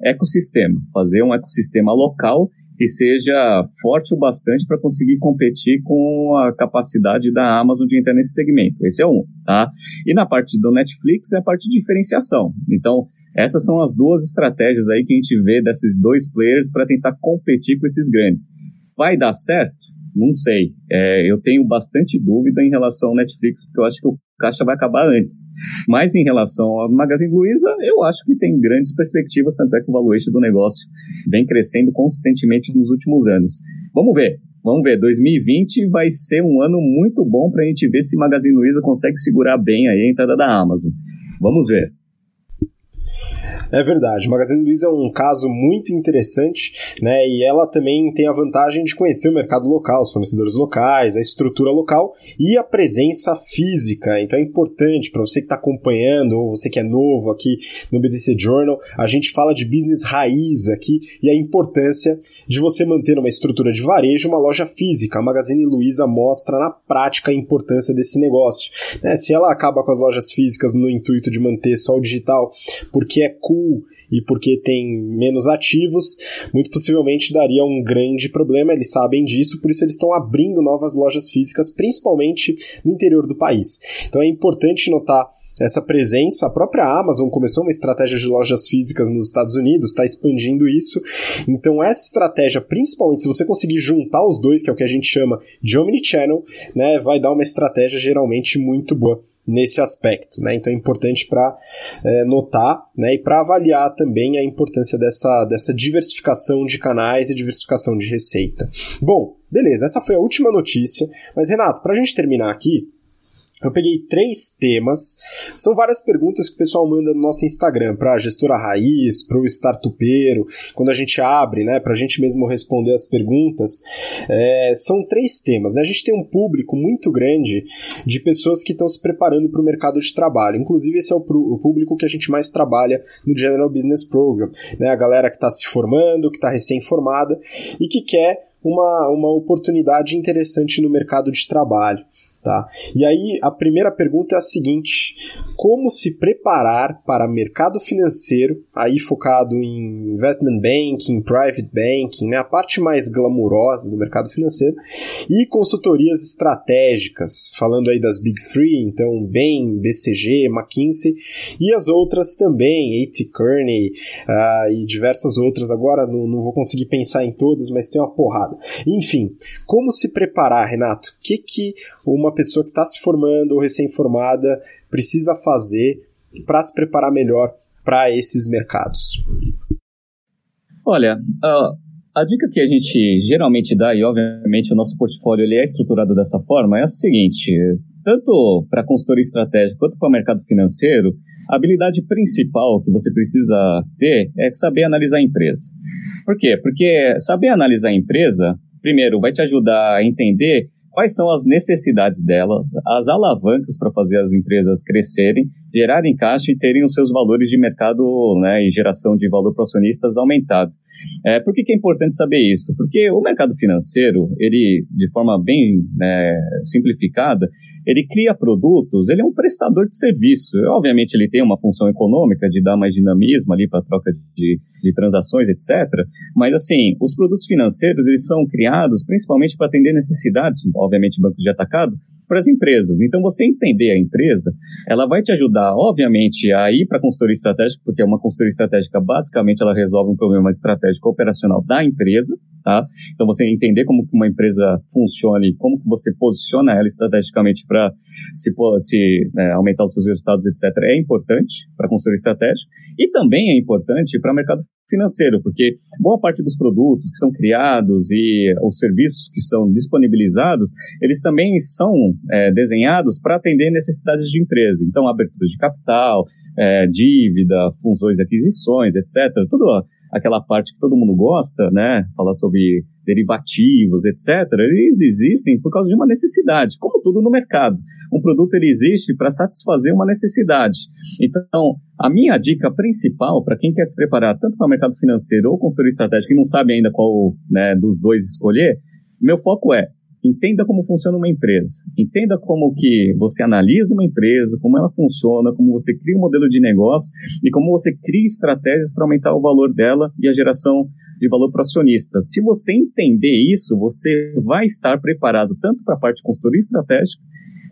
ecossistema, fazer um ecossistema local que seja forte o bastante para conseguir competir com a capacidade da Amazon de entrar nesse segmento. Esse é um, tá? E na parte do Netflix é a parte de diferenciação. Então, essas são as duas estratégias aí que a gente vê desses dois players para tentar competir com esses grandes. Vai dar certo? Não sei. É, eu tenho bastante dúvida em relação ao Netflix, porque eu acho que o caixa vai acabar antes. Mas em relação ao Magazine Luiza, eu acho que tem grandes perspectivas, tanto é que o valuation do negócio vem crescendo consistentemente nos últimos anos. Vamos ver. Vamos ver, 2020 vai ser um ano muito bom para a gente ver se Magazine Luiza consegue segurar bem a entrada da Amazon. Vamos ver. É verdade. Magazine Luiza é um caso muito interessante, né? E ela também tem a vantagem de conhecer o mercado local, os fornecedores locais, a estrutura local e a presença física. Então é importante para você que está acompanhando ou você que é novo aqui no BTC Journal, a gente fala de business raiz aqui e a importância de você manter uma estrutura de varejo, uma loja física. A Magazine Luiza mostra na prática a importância desse negócio. Né? Se ela acaba com as lojas físicas no intuito de manter só o digital, porque é cool e porque tem menos ativos, muito possivelmente daria um grande problema. Eles sabem disso, por isso eles estão abrindo novas lojas físicas, principalmente no interior do país. Então é importante notar essa presença. A própria Amazon começou uma estratégia de lojas físicas nos Estados Unidos, está expandindo isso. Então, essa estratégia, principalmente se você conseguir juntar os dois, que é o que a gente chama de omnichannel, né, vai dar uma estratégia geralmente muito boa nesse aspecto, né? Então é importante para é, notar, né? E para avaliar também a importância dessa, dessa diversificação de canais e diversificação de receita. Bom, beleza, essa foi a última notícia. Mas Renato, para a gente terminar aqui, eu peguei três temas. São várias perguntas que o pessoal manda no nosso Instagram para a gestora raiz, para o startupeiro, quando a gente abre, né, para a gente mesmo responder as perguntas. É, são três temas. Né? A gente tem um público muito grande de pessoas que estão se preparando para o mercado de trabalho. Inclusive, esse é o, o, público que a gente mais trabalha no General Business Program. Né? A galera que está se formando, que está recém-formada e que quer uma, uma oportunidade interessante no mercado de trabalho. Tá? E aí a primeira pergunta é a seguinte: como se preparar para mercado financeiro, aí focado em investment banking, private banking, né, a parte mais glamurosa do mercado financeiro, e consultorias estratégicas, falando aí das Big Three, então BEM, BCG, McKinsey, e as outras também, A.T. Kearney uh, e diversas outras. Agora não, não vou conseguir pensar em todas, mas tem uma porrada. Enfim, como se preparar, Renato? O que, que uma pessoa que está se formando ou recém-formada precisa fazer para se preparar melhor para esses mercados? Olha, a dica que a gente geralmente dá, e obviamente o nosso portfólio ele é estruturado dessa forma, é a seguinte: tanto para consultoria estratégica quanto para o mercado financeiro, a habilidade principal que você precisa ter é saber analisar a empresa. Por quê? Porque saber analisar a empresa, primeiro, vai te ajudar a entender quais são as necessidades delas, as alavancas para fazer as empresas crescerem, gerarem caixa e terem os seus valores de mercado né, e geração de valor para acionistas aumentados. É, por que, que, é importante saber isso? Porque o mercado financeiro, ele, de forma bem né, simplificada, ele cria produtos, ele é um prestador de serviço. Obviamente, ele tem uma função econômica de dar mais dinamismo ali para a troca de, de transações, etc. Mas, assim, os produtos financeiros, eles são criados principalmente para atender necessidades, obviamente, bancos de atacado, para as empresas. Então, você entender a empresa, ela vai te ajudar, obviamente, a ir para a consultoria estratégica, porque uma consultoria estratégica, basicamente, ela resolve um problema estratégico operacional da empresa, tá? Então, você entender como uma empresa funciona e como você posiciona ela estrategicamente para se, se é, aumentar os seus resultados, etc., é importante para a consultoria estratégica. E também é importante para o mercado financeiro, porque boa parte dos produtos que são criados e os serviços que são disponibilizados, eles também são é, desenhados para atender necessidades de empresa. Então, abertura de capital, é, dívida, funções de aquisições, etc. Tudo aquela parte que todo mundo gosta, né? Falar sobre derivativos, etc. Eles existem por causa de uma necessidade, como tudo no mercado. Um produto ele existe para satisfazer uma necessidade. Então, a minha dica principal para quem quer se preparar tanto para o mercado financeiro ou consultoria estratégica e não sabe ainda qual né, dos dois escolher, meu foco é Entenda como funciona uma empresa. Entenda como que você analisa uma empresa, como ela funciona, como você cria um modelo de negócio e como você cria estratégias para aumentar o valor dela e a geração de valor para acionistas. Se você entender isso, você vai estar preparado tanto para a parte de consultoria estratégica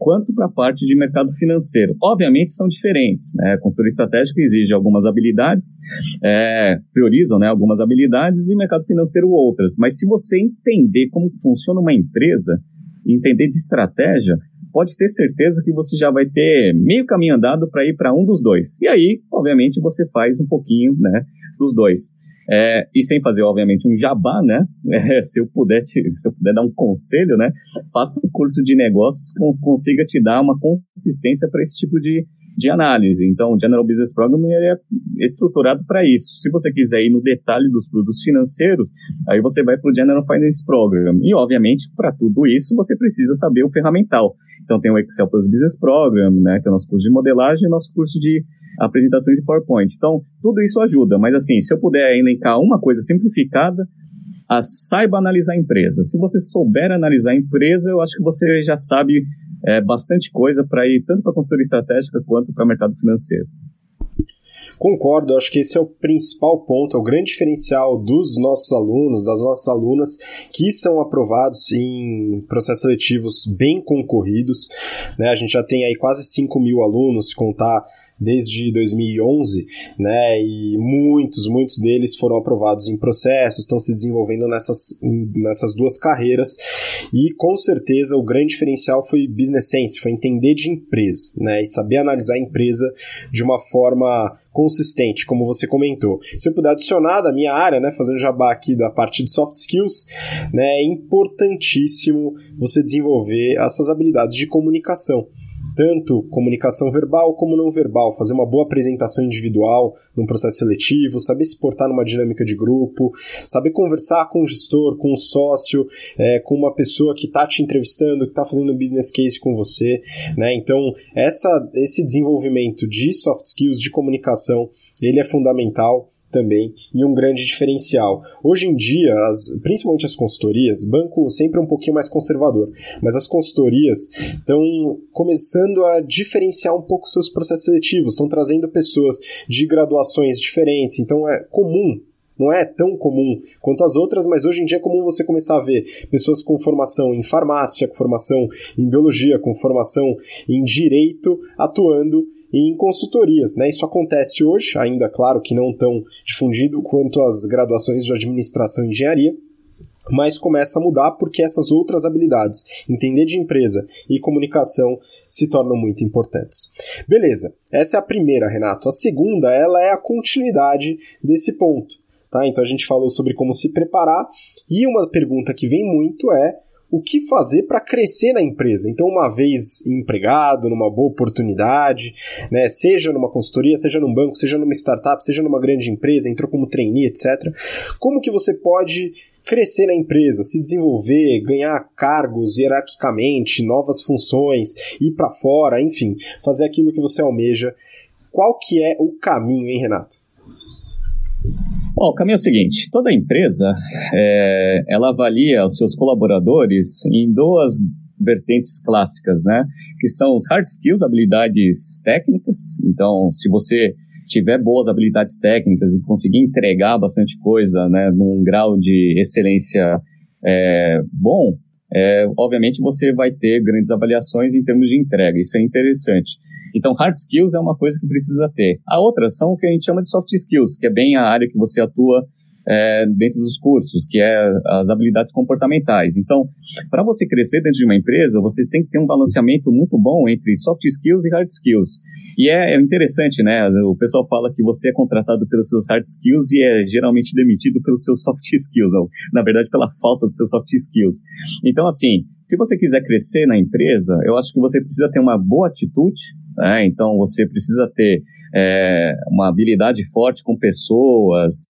quanto para a parte de mercado financeiro. Obviamente são diferentes, né? A consultoria estratégica exige algumas habilidades, é, priorizam né, algumas habilidades e mercado financeiro outras. Mas se você entender como funciona uma empresa, entender de estratégia, pode ter certeza que você já vai ter meio caminho andado para ir para um dos dois. E aí, obviamente, você faz um pouquinho né, dos dois. É, e sem fazer, obviamente, um jabá, né? É, se, eu puder te, se eu puder dar um conselho, né? Faça um curso de negócios que consiga te dar uma consistência para esse tipo de, de análise. Então, o General Business Program é estruturado para isso. Se você quiser ir no detalhe dos produtos financeiros, aí você vai para o General Finance Program. E, obviamente, para tudo isso, você precisa saber o ferramental. Então, tem o Excel Plus Business Program, né, que é o nosso curso de modelagem e o nosso curso de apresentações de PowerPoint. Então, tudo isso ajuda, mas assim, se eu puder elencar uma coisa simplificada, a, saiba analisar a empresa. Se você souber analisar a empresa, eu acho que você já sabe é, bastante coisa para ir tanto para a consultoria estratégica quanto para o mercado financeiro. Concordo, acho que esse é o principal ponto, é o grande diferencial dos nossos alunos, das nossas alunas que são aprovados em processos seletivos bem concorridos. Né? A gente já tem aí quase 5 mil alunos, se contar desde 2011, né? E muitos, muitos deles foram aprovados em processos, estão se desenvolvendo nessas, nessas duas carreiras. E com certeza o grande diferencial foi business sense, foi entender de empresa, né? E saber analisar a empresa de uma forma consistente, como você comentou. Se eu puder adicionar da minha área, né, fazendo jabá aqui da parte de soft skills, né, é importantíssimo você desenvolver as suas habilidades de comunicação tanto comunicação verbal como não verbal, fazer uma boa apresentação individual num processo seletivo, saber se portar numa dinâmica de grupo, saber conversar com o gestor, com o sócio, é, com uma pessoa que está te entrevistando, que está fazendo um business case com você, né? Então, essa, esse desenvolvimento de soft skills, de comunicação, ele é fundamental também e um grande diferencial. Hoje em dia, as, principalmente as consultorias, banco sempre é um pouquinho mais conservador, mas as consultorias estão começando a diferenciar um pouco seus processos seletivos, estão trazendo pessoas de graduações diferentes, então é comum não é tão comum quanto as outras, mas hoje em dia é comum você começar a ver pessoas com formação em farmácia, com formação em biologia, com formação em direito atuando em consultorias. Né? Isso acontece hoje, ainda claro que não tão difundido quanto as graduações de administração e engenharia, mas começa a mudar porque essas outras habilidades, entender de empresa e comunicação, se tornam muito importantes. Beleza, essa é a primeira, Renato. A segunda, ela é a continuidade desse ponto. Tá? Então a gente falou sobre como se preparar e uma pergunta que vem muito é o que fazer para crescer na empresa. Então, uma vez empregado, numa boa oportunidade, né, seja numa consultoria, seja num banco, seja numa startup, seja numa grande empresa, entrou como trainee, etc. Como que você pode crescer na empresa, se desenvolver, ganhar cargos hierarquicamente, novas funções, ir para fora, enfim, fazer aquilo que você almeja. Qual que é o caminho, hein, Renato? Bom, o caminho é o seguinte: toda empresa é, ela avalia os seus colaboradores em duas vertentes clássicas, né? Que são os hard skills, habilidades técnicas. Então, se você tiver boas habilidades técnicas e conseguir entregar bastante coisa, né, num grau de excelência é, bom, é, obviamente você vai ter grandes avaliações em termos de entrega. Isso é interessante. Então, hard skills é uma coisa que precisa ter. A outra são o que a gente chama de soft skills, que é bem a área que você atua é, dentro dos cursos, que é as habilidades comportamentais. Então, para você crescer dentro de uma empresa, você tem que ter um balanceamento muito bom entre soft skills e hard skills. E é, é interessante, né? O pessoal fala que você é contratado pelos seus hard skills e é geralmente demitido pelos seus soft skills, ou, na verdade, pela falta dos seus soft skills. Então, assim, se você quiser crescer na empresa, eu acho que você precisa ter uma boa atitude, né? Então, você precisa ter é, uma habilidade forte com pessoas,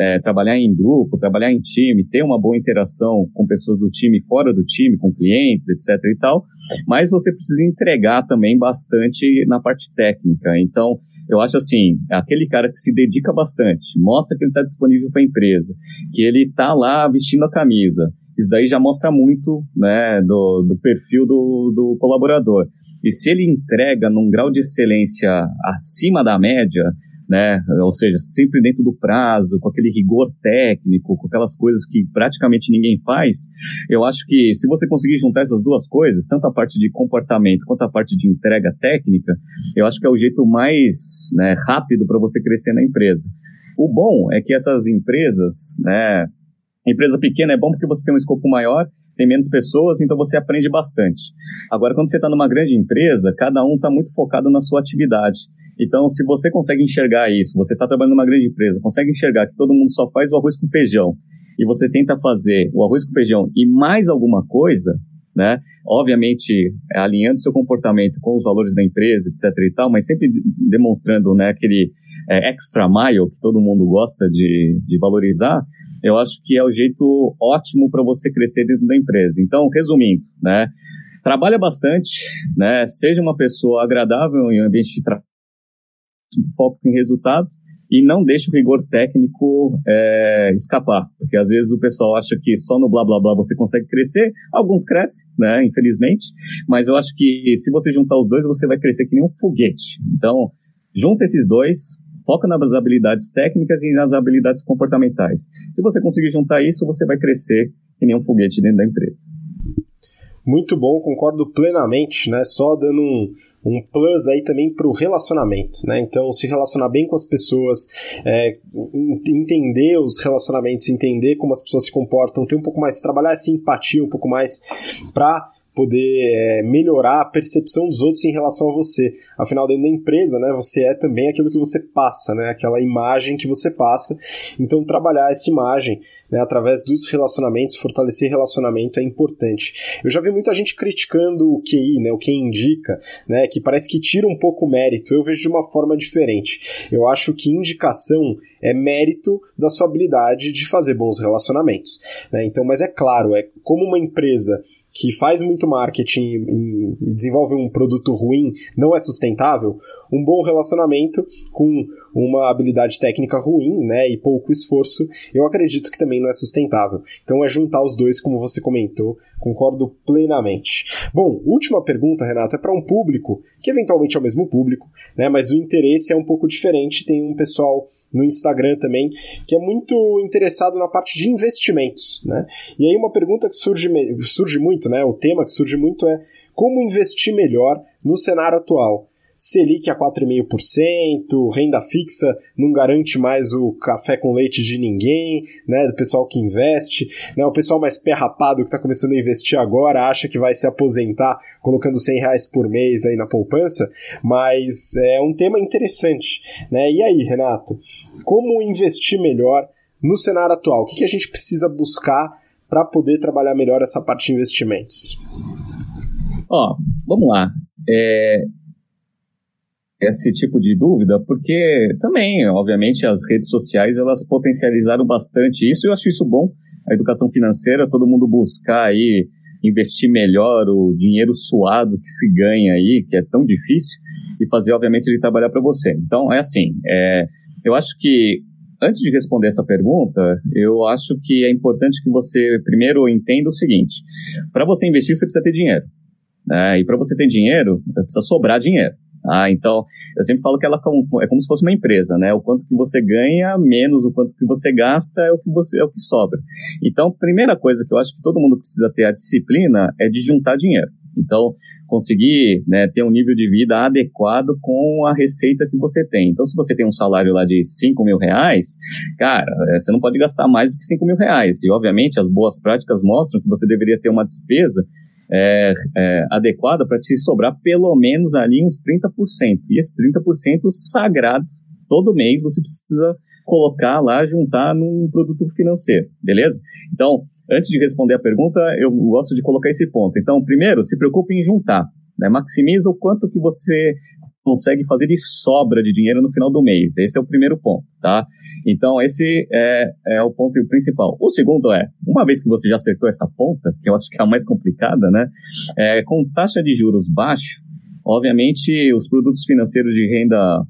é, trabalhar em grupo, trabalhar em time, ter uma boa interação com pessoas do time, fora do time, com clientes, etc e tal, mas você precisa entregar também bastante na parte técnica. Então, eu acho assim, aquele cara que se dedica bastante, mostra que ele está disponível para a empresa, que ele está lá vestindo a camisa, isso daí já mostra muito né, do, do perfil do, do colaborador. E se ele entrega num grau de excelência acima da média, né? Ou seja, sempre dentro do prazo, com aquele rigor técnico, com aquelas coisas que praticamente ninguém faz. Eu acho que se você conseguir juntar essas duas coisas, tanto a parte de comportamento quanto a parte de entrega técnica, eu acho que é o jeito mais né, rápido para você crescer na empresa. O bom é que essas empresas, né, empresa pequena é bom porque você tem um escopo maior tem menos pessoas, então você aprende bastante. Agora, quando você está numa grande empresa, cada um está muito focado na sua atividade. Então, se você consegue enxergar isso, você está trabalhando numa grande empresa, consegue enxergar que todo mundo só faz o arroz com feijão, e você tenta fazer o arroz com feijão e mais alguma coisa, né? Obviamente, é, alinhando seu comportamento com os valores da empresa, etc e tal, mas sempre demonstrando, né, aquele é, extra mile que todo mundo gosta de, de valorizar, eu acho que é o jeito ótimo para você crescer dentro da empresa. Então, resumindo, né? Trabalha bastante, né? Seja uma pessoa agradável em um ambiente de trabalho, foco em resultado e não deixe o rigor técnico é, escapar, porque às vezes o pessoal acha que só no blá blá blá você consegue crescer, alguns crescem, né, infelizmente, mas eu acho que se você juntar os dois, você vai crescer que nem um foguete. Então, junta esses dois, foca nas habilidades técnicas e nas habilidades comportamentais. Se você conseguir juntar isso, você vai crescer que nem um foguete dentro da empresa. Muito bom, concordo plenamente, né? Só dando um, um plus aí também para o relacionamento, né? Então, se relacionar bem com as pessoas, é, entender os relacionamentos, entender como as pessoas se comportam, ter um pouco mais, trabalhar essa empatia um pouco mais para poder é, melhorar a percepção dos outros em relação a você. Afinal, dentro da empresa, né, você é também aquilo que você passa, né, aquela imagem que você passa. Então, trabalhar essa imagem né, através dos relacionamentos, fortalecer relacionamento é importante. Eu já vi muita gente criticando o QI, né, o que indica, né, que parece que tira um pouco o mérito. Eu vejo de uma forma diferente. Eu acho que indicação é mérito da sua habilidade de fazer bons relacionamentos. Né? Então, mas é claro, é como uma empresa que faz muito marketing e desenvolve um produto ruim não é sustentável, um bom relacionamento com uma habilidade técnica ruim, né, e pouco esforço, eu acredito que também não é sustentável. Então é juntar os dois, como você comentou, concordo plenamente. Bom, última pergunta, Renato, é para um público que eventualmente é o mesmo público, né, mas o interesse é um pouco diferente. Tem um pessoal no Instagram também, que é muito interessado na parte de investimentos, né? E aí uma pergunta que surge, surge muito, né? O tema que surge muito é como investir melhor no cenário atual. Selic a 4,5%, renda fixa não garante mais o café com leite de ninguém, né, do pessoal que investe, né, o pessoal mais pé rapado que está começando a investir agora acha que vai se aposentar colocando 100 reais por mês aí na poupança, mas é um tema interessante, né, e aí, Renato, como investir melhor no cenário atual? O que, que a gente precisa buscar para poder trabalhar melhor essa parte de investimentos? Ó, vamos lá. É, esse tipo de dúvida, porque também, obviamente, as redes sociais elas potencializaram bastante isso. E eu acho isso bom. A educação financeira, todo mundo buscar aí investir melhor o dinheiro suado que se ganha aí, que é tão difícil, e fazer, obviamente, ele trabalhar para você. Então, é assim, é, eu acho que antes de responder essa pergunta, eu acho que é importante que você primeiro entenda o seguinte: para você investir, você precisa ter dinheiro. Né? E para você ter dinheiro, precisa sobrar dinheiro. Ah, então, eu sempre falo que ela é como se fosse uma empresa, né? O quanto que você ganha, menos o quanto que você gasta é o que, você, é o que sobra. Então, primeira coisa que eu acho que todo mundo precisa ter a disciplina é de juntar dinheiro. Então, conseguir né, ter um nível de vida adequado com a receita que você tem. Então, se você tem um salário lá de 5 mil reais, cara, é, você não pode gastar mais do que 5 mil reais. E, obviamente, as boas práticas mostram que você deveria ter uma despesa é, é, adequada para te sobrar pelo menos ali uns 30%. E esse 30% sagrado, todo mês você precisa colocar lá, juntar num produto financeiro, beleza? Então, antes de responder a pergunta, eu gosto de colocar esse ponto. Então, primeiro, se preocupe em juntar. Né? Maximiza o quanto que você consegue fazer de sobra de dinheiro no final do mês. Esse é o primeiro ponto, tá? Então, esse é, é o ponto principal. O segundo é, uma vez que você já acertou essa ponta, que eu acho que é a mais complicada, né? É, com taxa de juros baixo, obviamente, os produtos financeiros de renda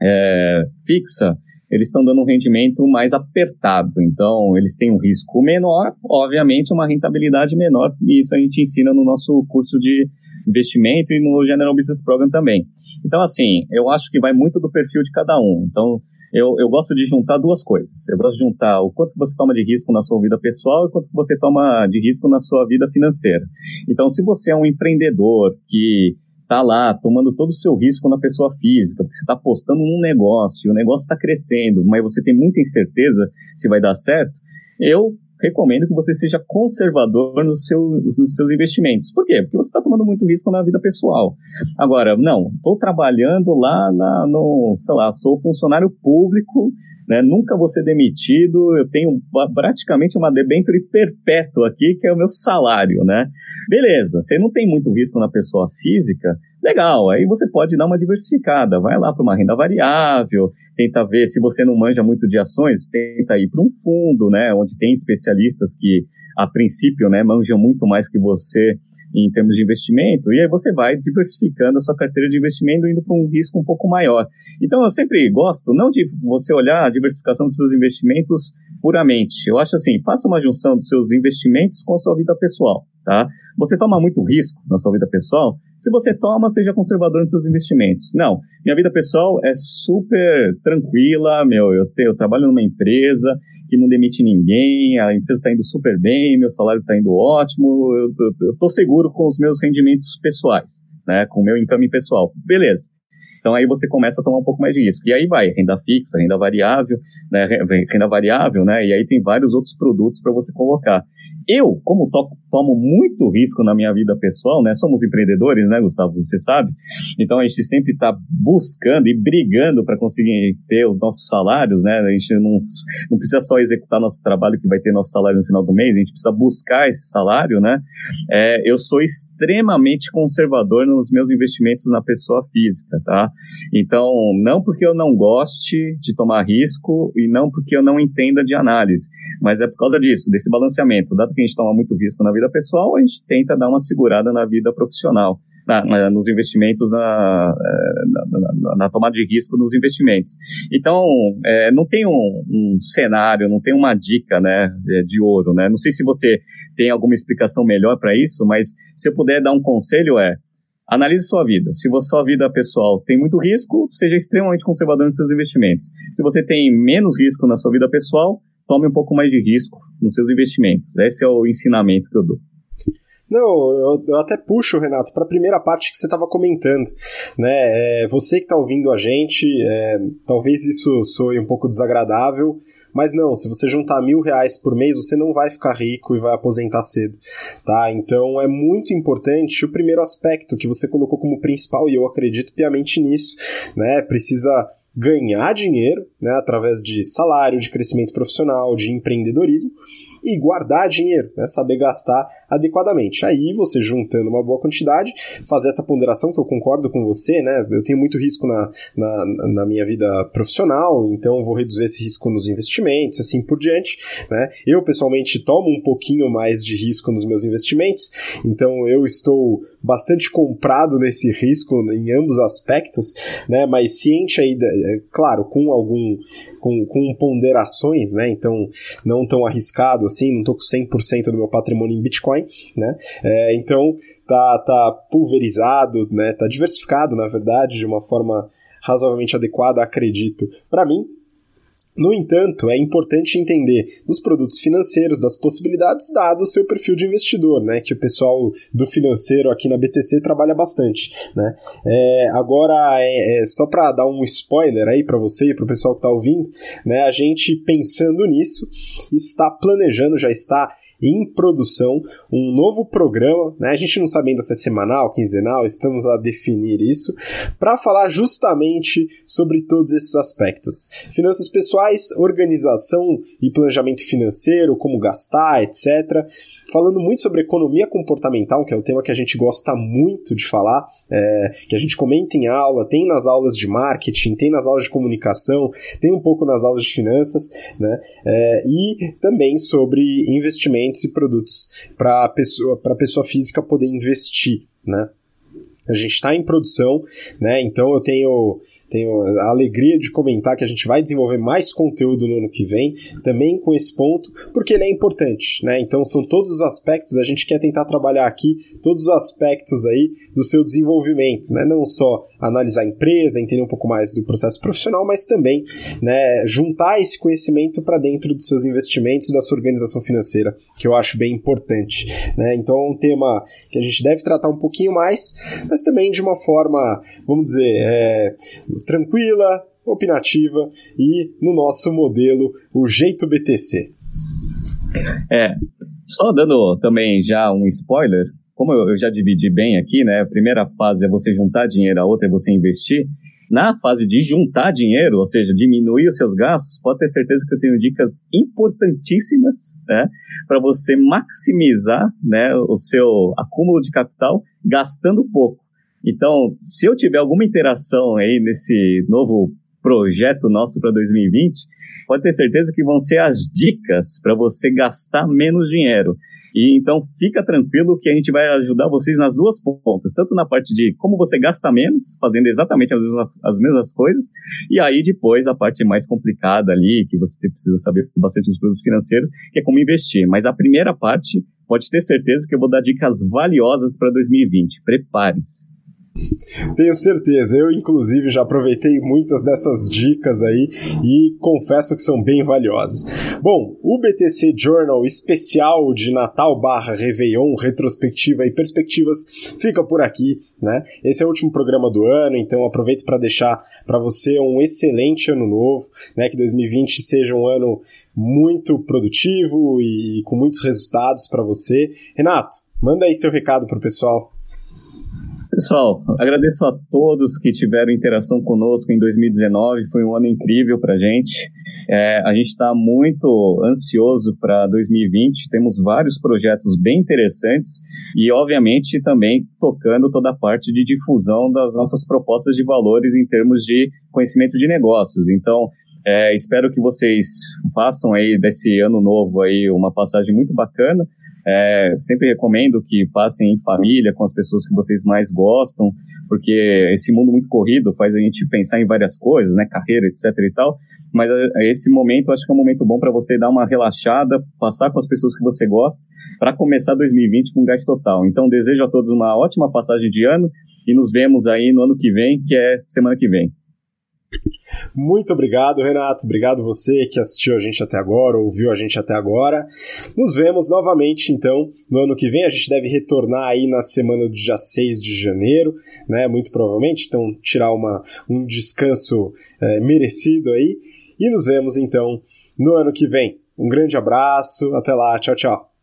é, fixa, eles estão dando um rendimento mais apertado. Então, eles têm um risco menor, obviamente, uma rentabilidade menor, e isso a gente ensina no nosso curso de investimento e no General Business Program também. Então, assim, eu acho que vai muito do perfil de cada um. Então, eu, eu gosto de juntar duas coisas. Eu gosto de juntar o quanto você toma de risco na sua vida pessoal e quanto você toma de risco na sua vida financeira. Então, se você é um empreendedor que está lá tomando todo o seu risco na pessoa física, porque você está apostando num negócio, o negócio está crescendo, mas você tem muita incerteza se vai dar certo, eu recomendo que você seja conservador nos seus, nos seus investimentos. Por quê? Porque você está tomando muito risco na vida pessoal. Agora, não, estou trabalhando lá na, no, sei lá, sou funcionário público, né, nunca vou ser demitido, eu tenho praticamente uma debenture perpétua aqui, que é o meu salário, né? Beleza, você não tem muito risco na pessoa física, legal, aí você pode dar uma diversificada, vai lá para uma renda variável, tenta ver, se você não manja muito de ações, tenta ir para um fundo, né, onde tem especialistas que, a princípio, né, manjam muito mais que você em termos de investimento, e aí você vai diversificando a sua carteira de investimento indo para um risco um pouco maior. Então eu sempre gosto não de você olhar a diversificação dos seus investimentos puramente. Eu acho assim, faça uma junção dos seus investimentos com a sua vida pessoal, tá? Você toma muito risco na sua vida pessoal, se você toma, seja conservador nos seus investimentos. Não, minha vida pessoal é super tranquila, meu, eu, te, eu trabalho numa empresa que não demite ninguém, a empresa está indo super bem, meu salário está indo ótimo, eu estou seguro com os meus rendimentos pessoais, né, com o meu income pessoal. Beleza. Então aí você começa a tomar um pouco mais de risco. E aí vai, renda fixa, renda variável, né, renda variável, né? E aí tem vários outros produtos para você colocar. Eu, como to tomo muito risco na minha vida pessoal, né? Somos empreendedores, né, Gustavo? Você sabe? Então a gente sempre está buscando e brigando para conseguir ter os nossos salários, né? A gente não, não precisa só executar nosso trabalho que vai ter nosso salário no final do mês, a gente precisa buscar esse salário, né? É, eu sou extremamente conservador nos meus investimentos na pessoa física, tá? Então, não porque eu não goste de tomar risco e não porque eu não entenda de análise, mas é por causa disso, desse balanceamento. Dado que a gente toma muito risco na vida pessoal, a gente tenta dar uma segurada na vida profissional. Na, na, nos investimentos, na, na, na, tomada de risco nos investimentos. Então, é, não tem um, um, cenário, não tem uma dica né, de ouro. Né? Não sei se você tem alguma explicação melhor para isso, mas se eu puder dar um conselho é, Analise sua vida. Se a sua vida pessoal tem muito risco, seja extremamente conservador nos seus investimentos. Se você tem menos risco na sua vida pessoal, tome um pouco mais de risco nos seus investimentos. Esse é o ensinamento que eu dou. Não, eu, eu, até puxo, Renato, para a primeira parte que você estava comentando. Né? É, você que está ouvindo a gente, é, talvez isso soe um pouco desagradável, mas não, se você juntar mil reais por mês, você não vai ficar rico e vai aposentar cedo, tá? Então é muito importante o primeiro aspecto que você colocou como principal, e eu acredito piamente nisso, né? Precisa ganhar dinheiro, né, através de salário, de crescimento profissional, de empreendedorismo, e guardar dinheiro, né, saber gastar adequadamente. Aí você juntando uma boa quantidade, fazer essa ponderação que eu concordo com você, né? Eu tenho muito risco na, na, na minha vida profissional, então vou reduzir esse risco nos investimentos, assim por diante, né? Eu pessoalmente tomo um pouquinho mais de risco nos meus investimentos, então eu estou bastante comprado nesse risco em ambos aspectos, né? Mas ciente aí, é, claro, com algum com, com ponderações, né? Então, não tão arriscado assim, não tô com 100% do meu patrimônio em Bitcoin, né? É, então, tá, tá pulverizado, né? Tá diversificado, na verdade, de uma forma razoavelmente adequada, acredito, para mim, no entanto, é importante entender dos produtos financeiros, das possibilidades, dado o seu perfil de investidor, né? Que o pessoal do financeiro aqui na BTC trabalha bastante, né? É, agora, é, é só para dar um spoiler aí para você e para o pessoal que está ouvindo, né? A gente pensando nisso está planejando, já está em produção um novo programa, né? A gente não sabe ainda se é semanal, quinzenal, estamos a definir isso, para falar justamente sobre todos esses aspectos. Finanças pessoais, organização e planejamento financeiro, como gastar, etc falando muito sobre economia comportamental, que é um tema que a gente gosta muito de falar, é, que a gente comenta em aula, tem nas aulas de marketing, tem nas aulas de comunicação, tem um pouco nas aulas de finanças, né? É, e também sobre e produtos para a pessoa, pessoa física poder investir, né? A gente está em produção, né? Então eu tenho tenho a alegria de comentar que a gente vai desenvolver mais conteúdo no ano que vem, também com esse ponto, porque ele é importante, né? Então são todos os aspectos, a gente quer tentar trabalhar aqui todos os aspectos aí do seu desenvolvimento, né? Não só analisar a empresa, entender um pouco mais do processo profissional, mas também, né, juntar esse conhecimento para dentro dos seus investimentos, da sua organização financeira, que eu acho bem importante, né? Então é um tema que a gente deve tratar um pouquinho mais, mas também de uma forma, vamos dizer, é, tranquila, opinativa e no nosso modelo, o jeito BTC. É, só dando também já um spoiler, como eu, já dividi bem aqui, né? A primeira fase é você juntar dinheiro, a outra é você investir. Na fase de juntar dinheiro, ou seja, diminuir os seus gastos, pode ter certeza que eu tenho dicas importantíssimas, né, para você maximizar, né, o seu acúmulo de capital gastando pouco. Então, se eu tiver alguma interação aí nesse novo projeto nosso para 2020, pode ter certeza que vão ser as dicas para você gastar menos dinheiro. E então fica tranquilo que a gente vai ajudar vocês nas duas pontas, tanto na parte de como você gasta menos, fazendo exatamente as mesmas, as mesmas coisas, e aí depois a parte mais complicada ali, que você precisa saber bastante dos produtos financeiros, que é como investir. Mas a primeira parte, pode ter certeza que eu vou dar dicas valiosas para 2020. Preparem-se. Tenho certeza, eu inclusive já aproveitei muitas dessas dicas aí e confesso que são bem valiosas. Bom, o BTC Journal especial de Natal barra Réveillon, retrospectiva e perspectivas fica por aqui, né? Esse é o último programa do ano, então aproveito para deixar para você um excelente ano novo, né? Que 2020 seja um ano muito produtivo e com muitos resultados para você. Renato, manda aí seu recado pro pessoal. Pessoal, agradeço a todos que tiveram interação conosco em 2019. Foi um ano incrível para a gente. É, a gente está muito ansioso para 2020. Temos vários projetos bem interessantes e, obviamente, também tocando toda a parte de difusão das nossas propostas de valores em termos de conhecimento de negócios. Então, é, espero que vocês façam aí desse ano novo aí uma passagem muito bacana. É, sempre recomendo que passem em família, com as pessoas que vocês mais gostam, porque esse mundo muito corrido faz a gente pensar em várias coisas, né, carreira, etc e tal. Mas é, esse momento, acho que é um momento bom para você dar uma relaxada, passar com as pessoas que você gosta, para começar 2020 com gás total. Então, desejo a todos uma ótima passagem de ano e nos vemos aí no ano que vem, que é semana que vem. Muito obrigado, Renato. Obrigado você que assistiu a gente até agora, ouviu a gente até agora. Nos vemos novamente, então, no ano que vem. A gente deve retornar aí na semana do dia 6 de janeiro, né? Muito provavelmente. Então, tirar uma, um descanso é, merecido aí. E nos vemos, então, no ano que vem. Um grande abraço. Até lá. Tchau, tchau.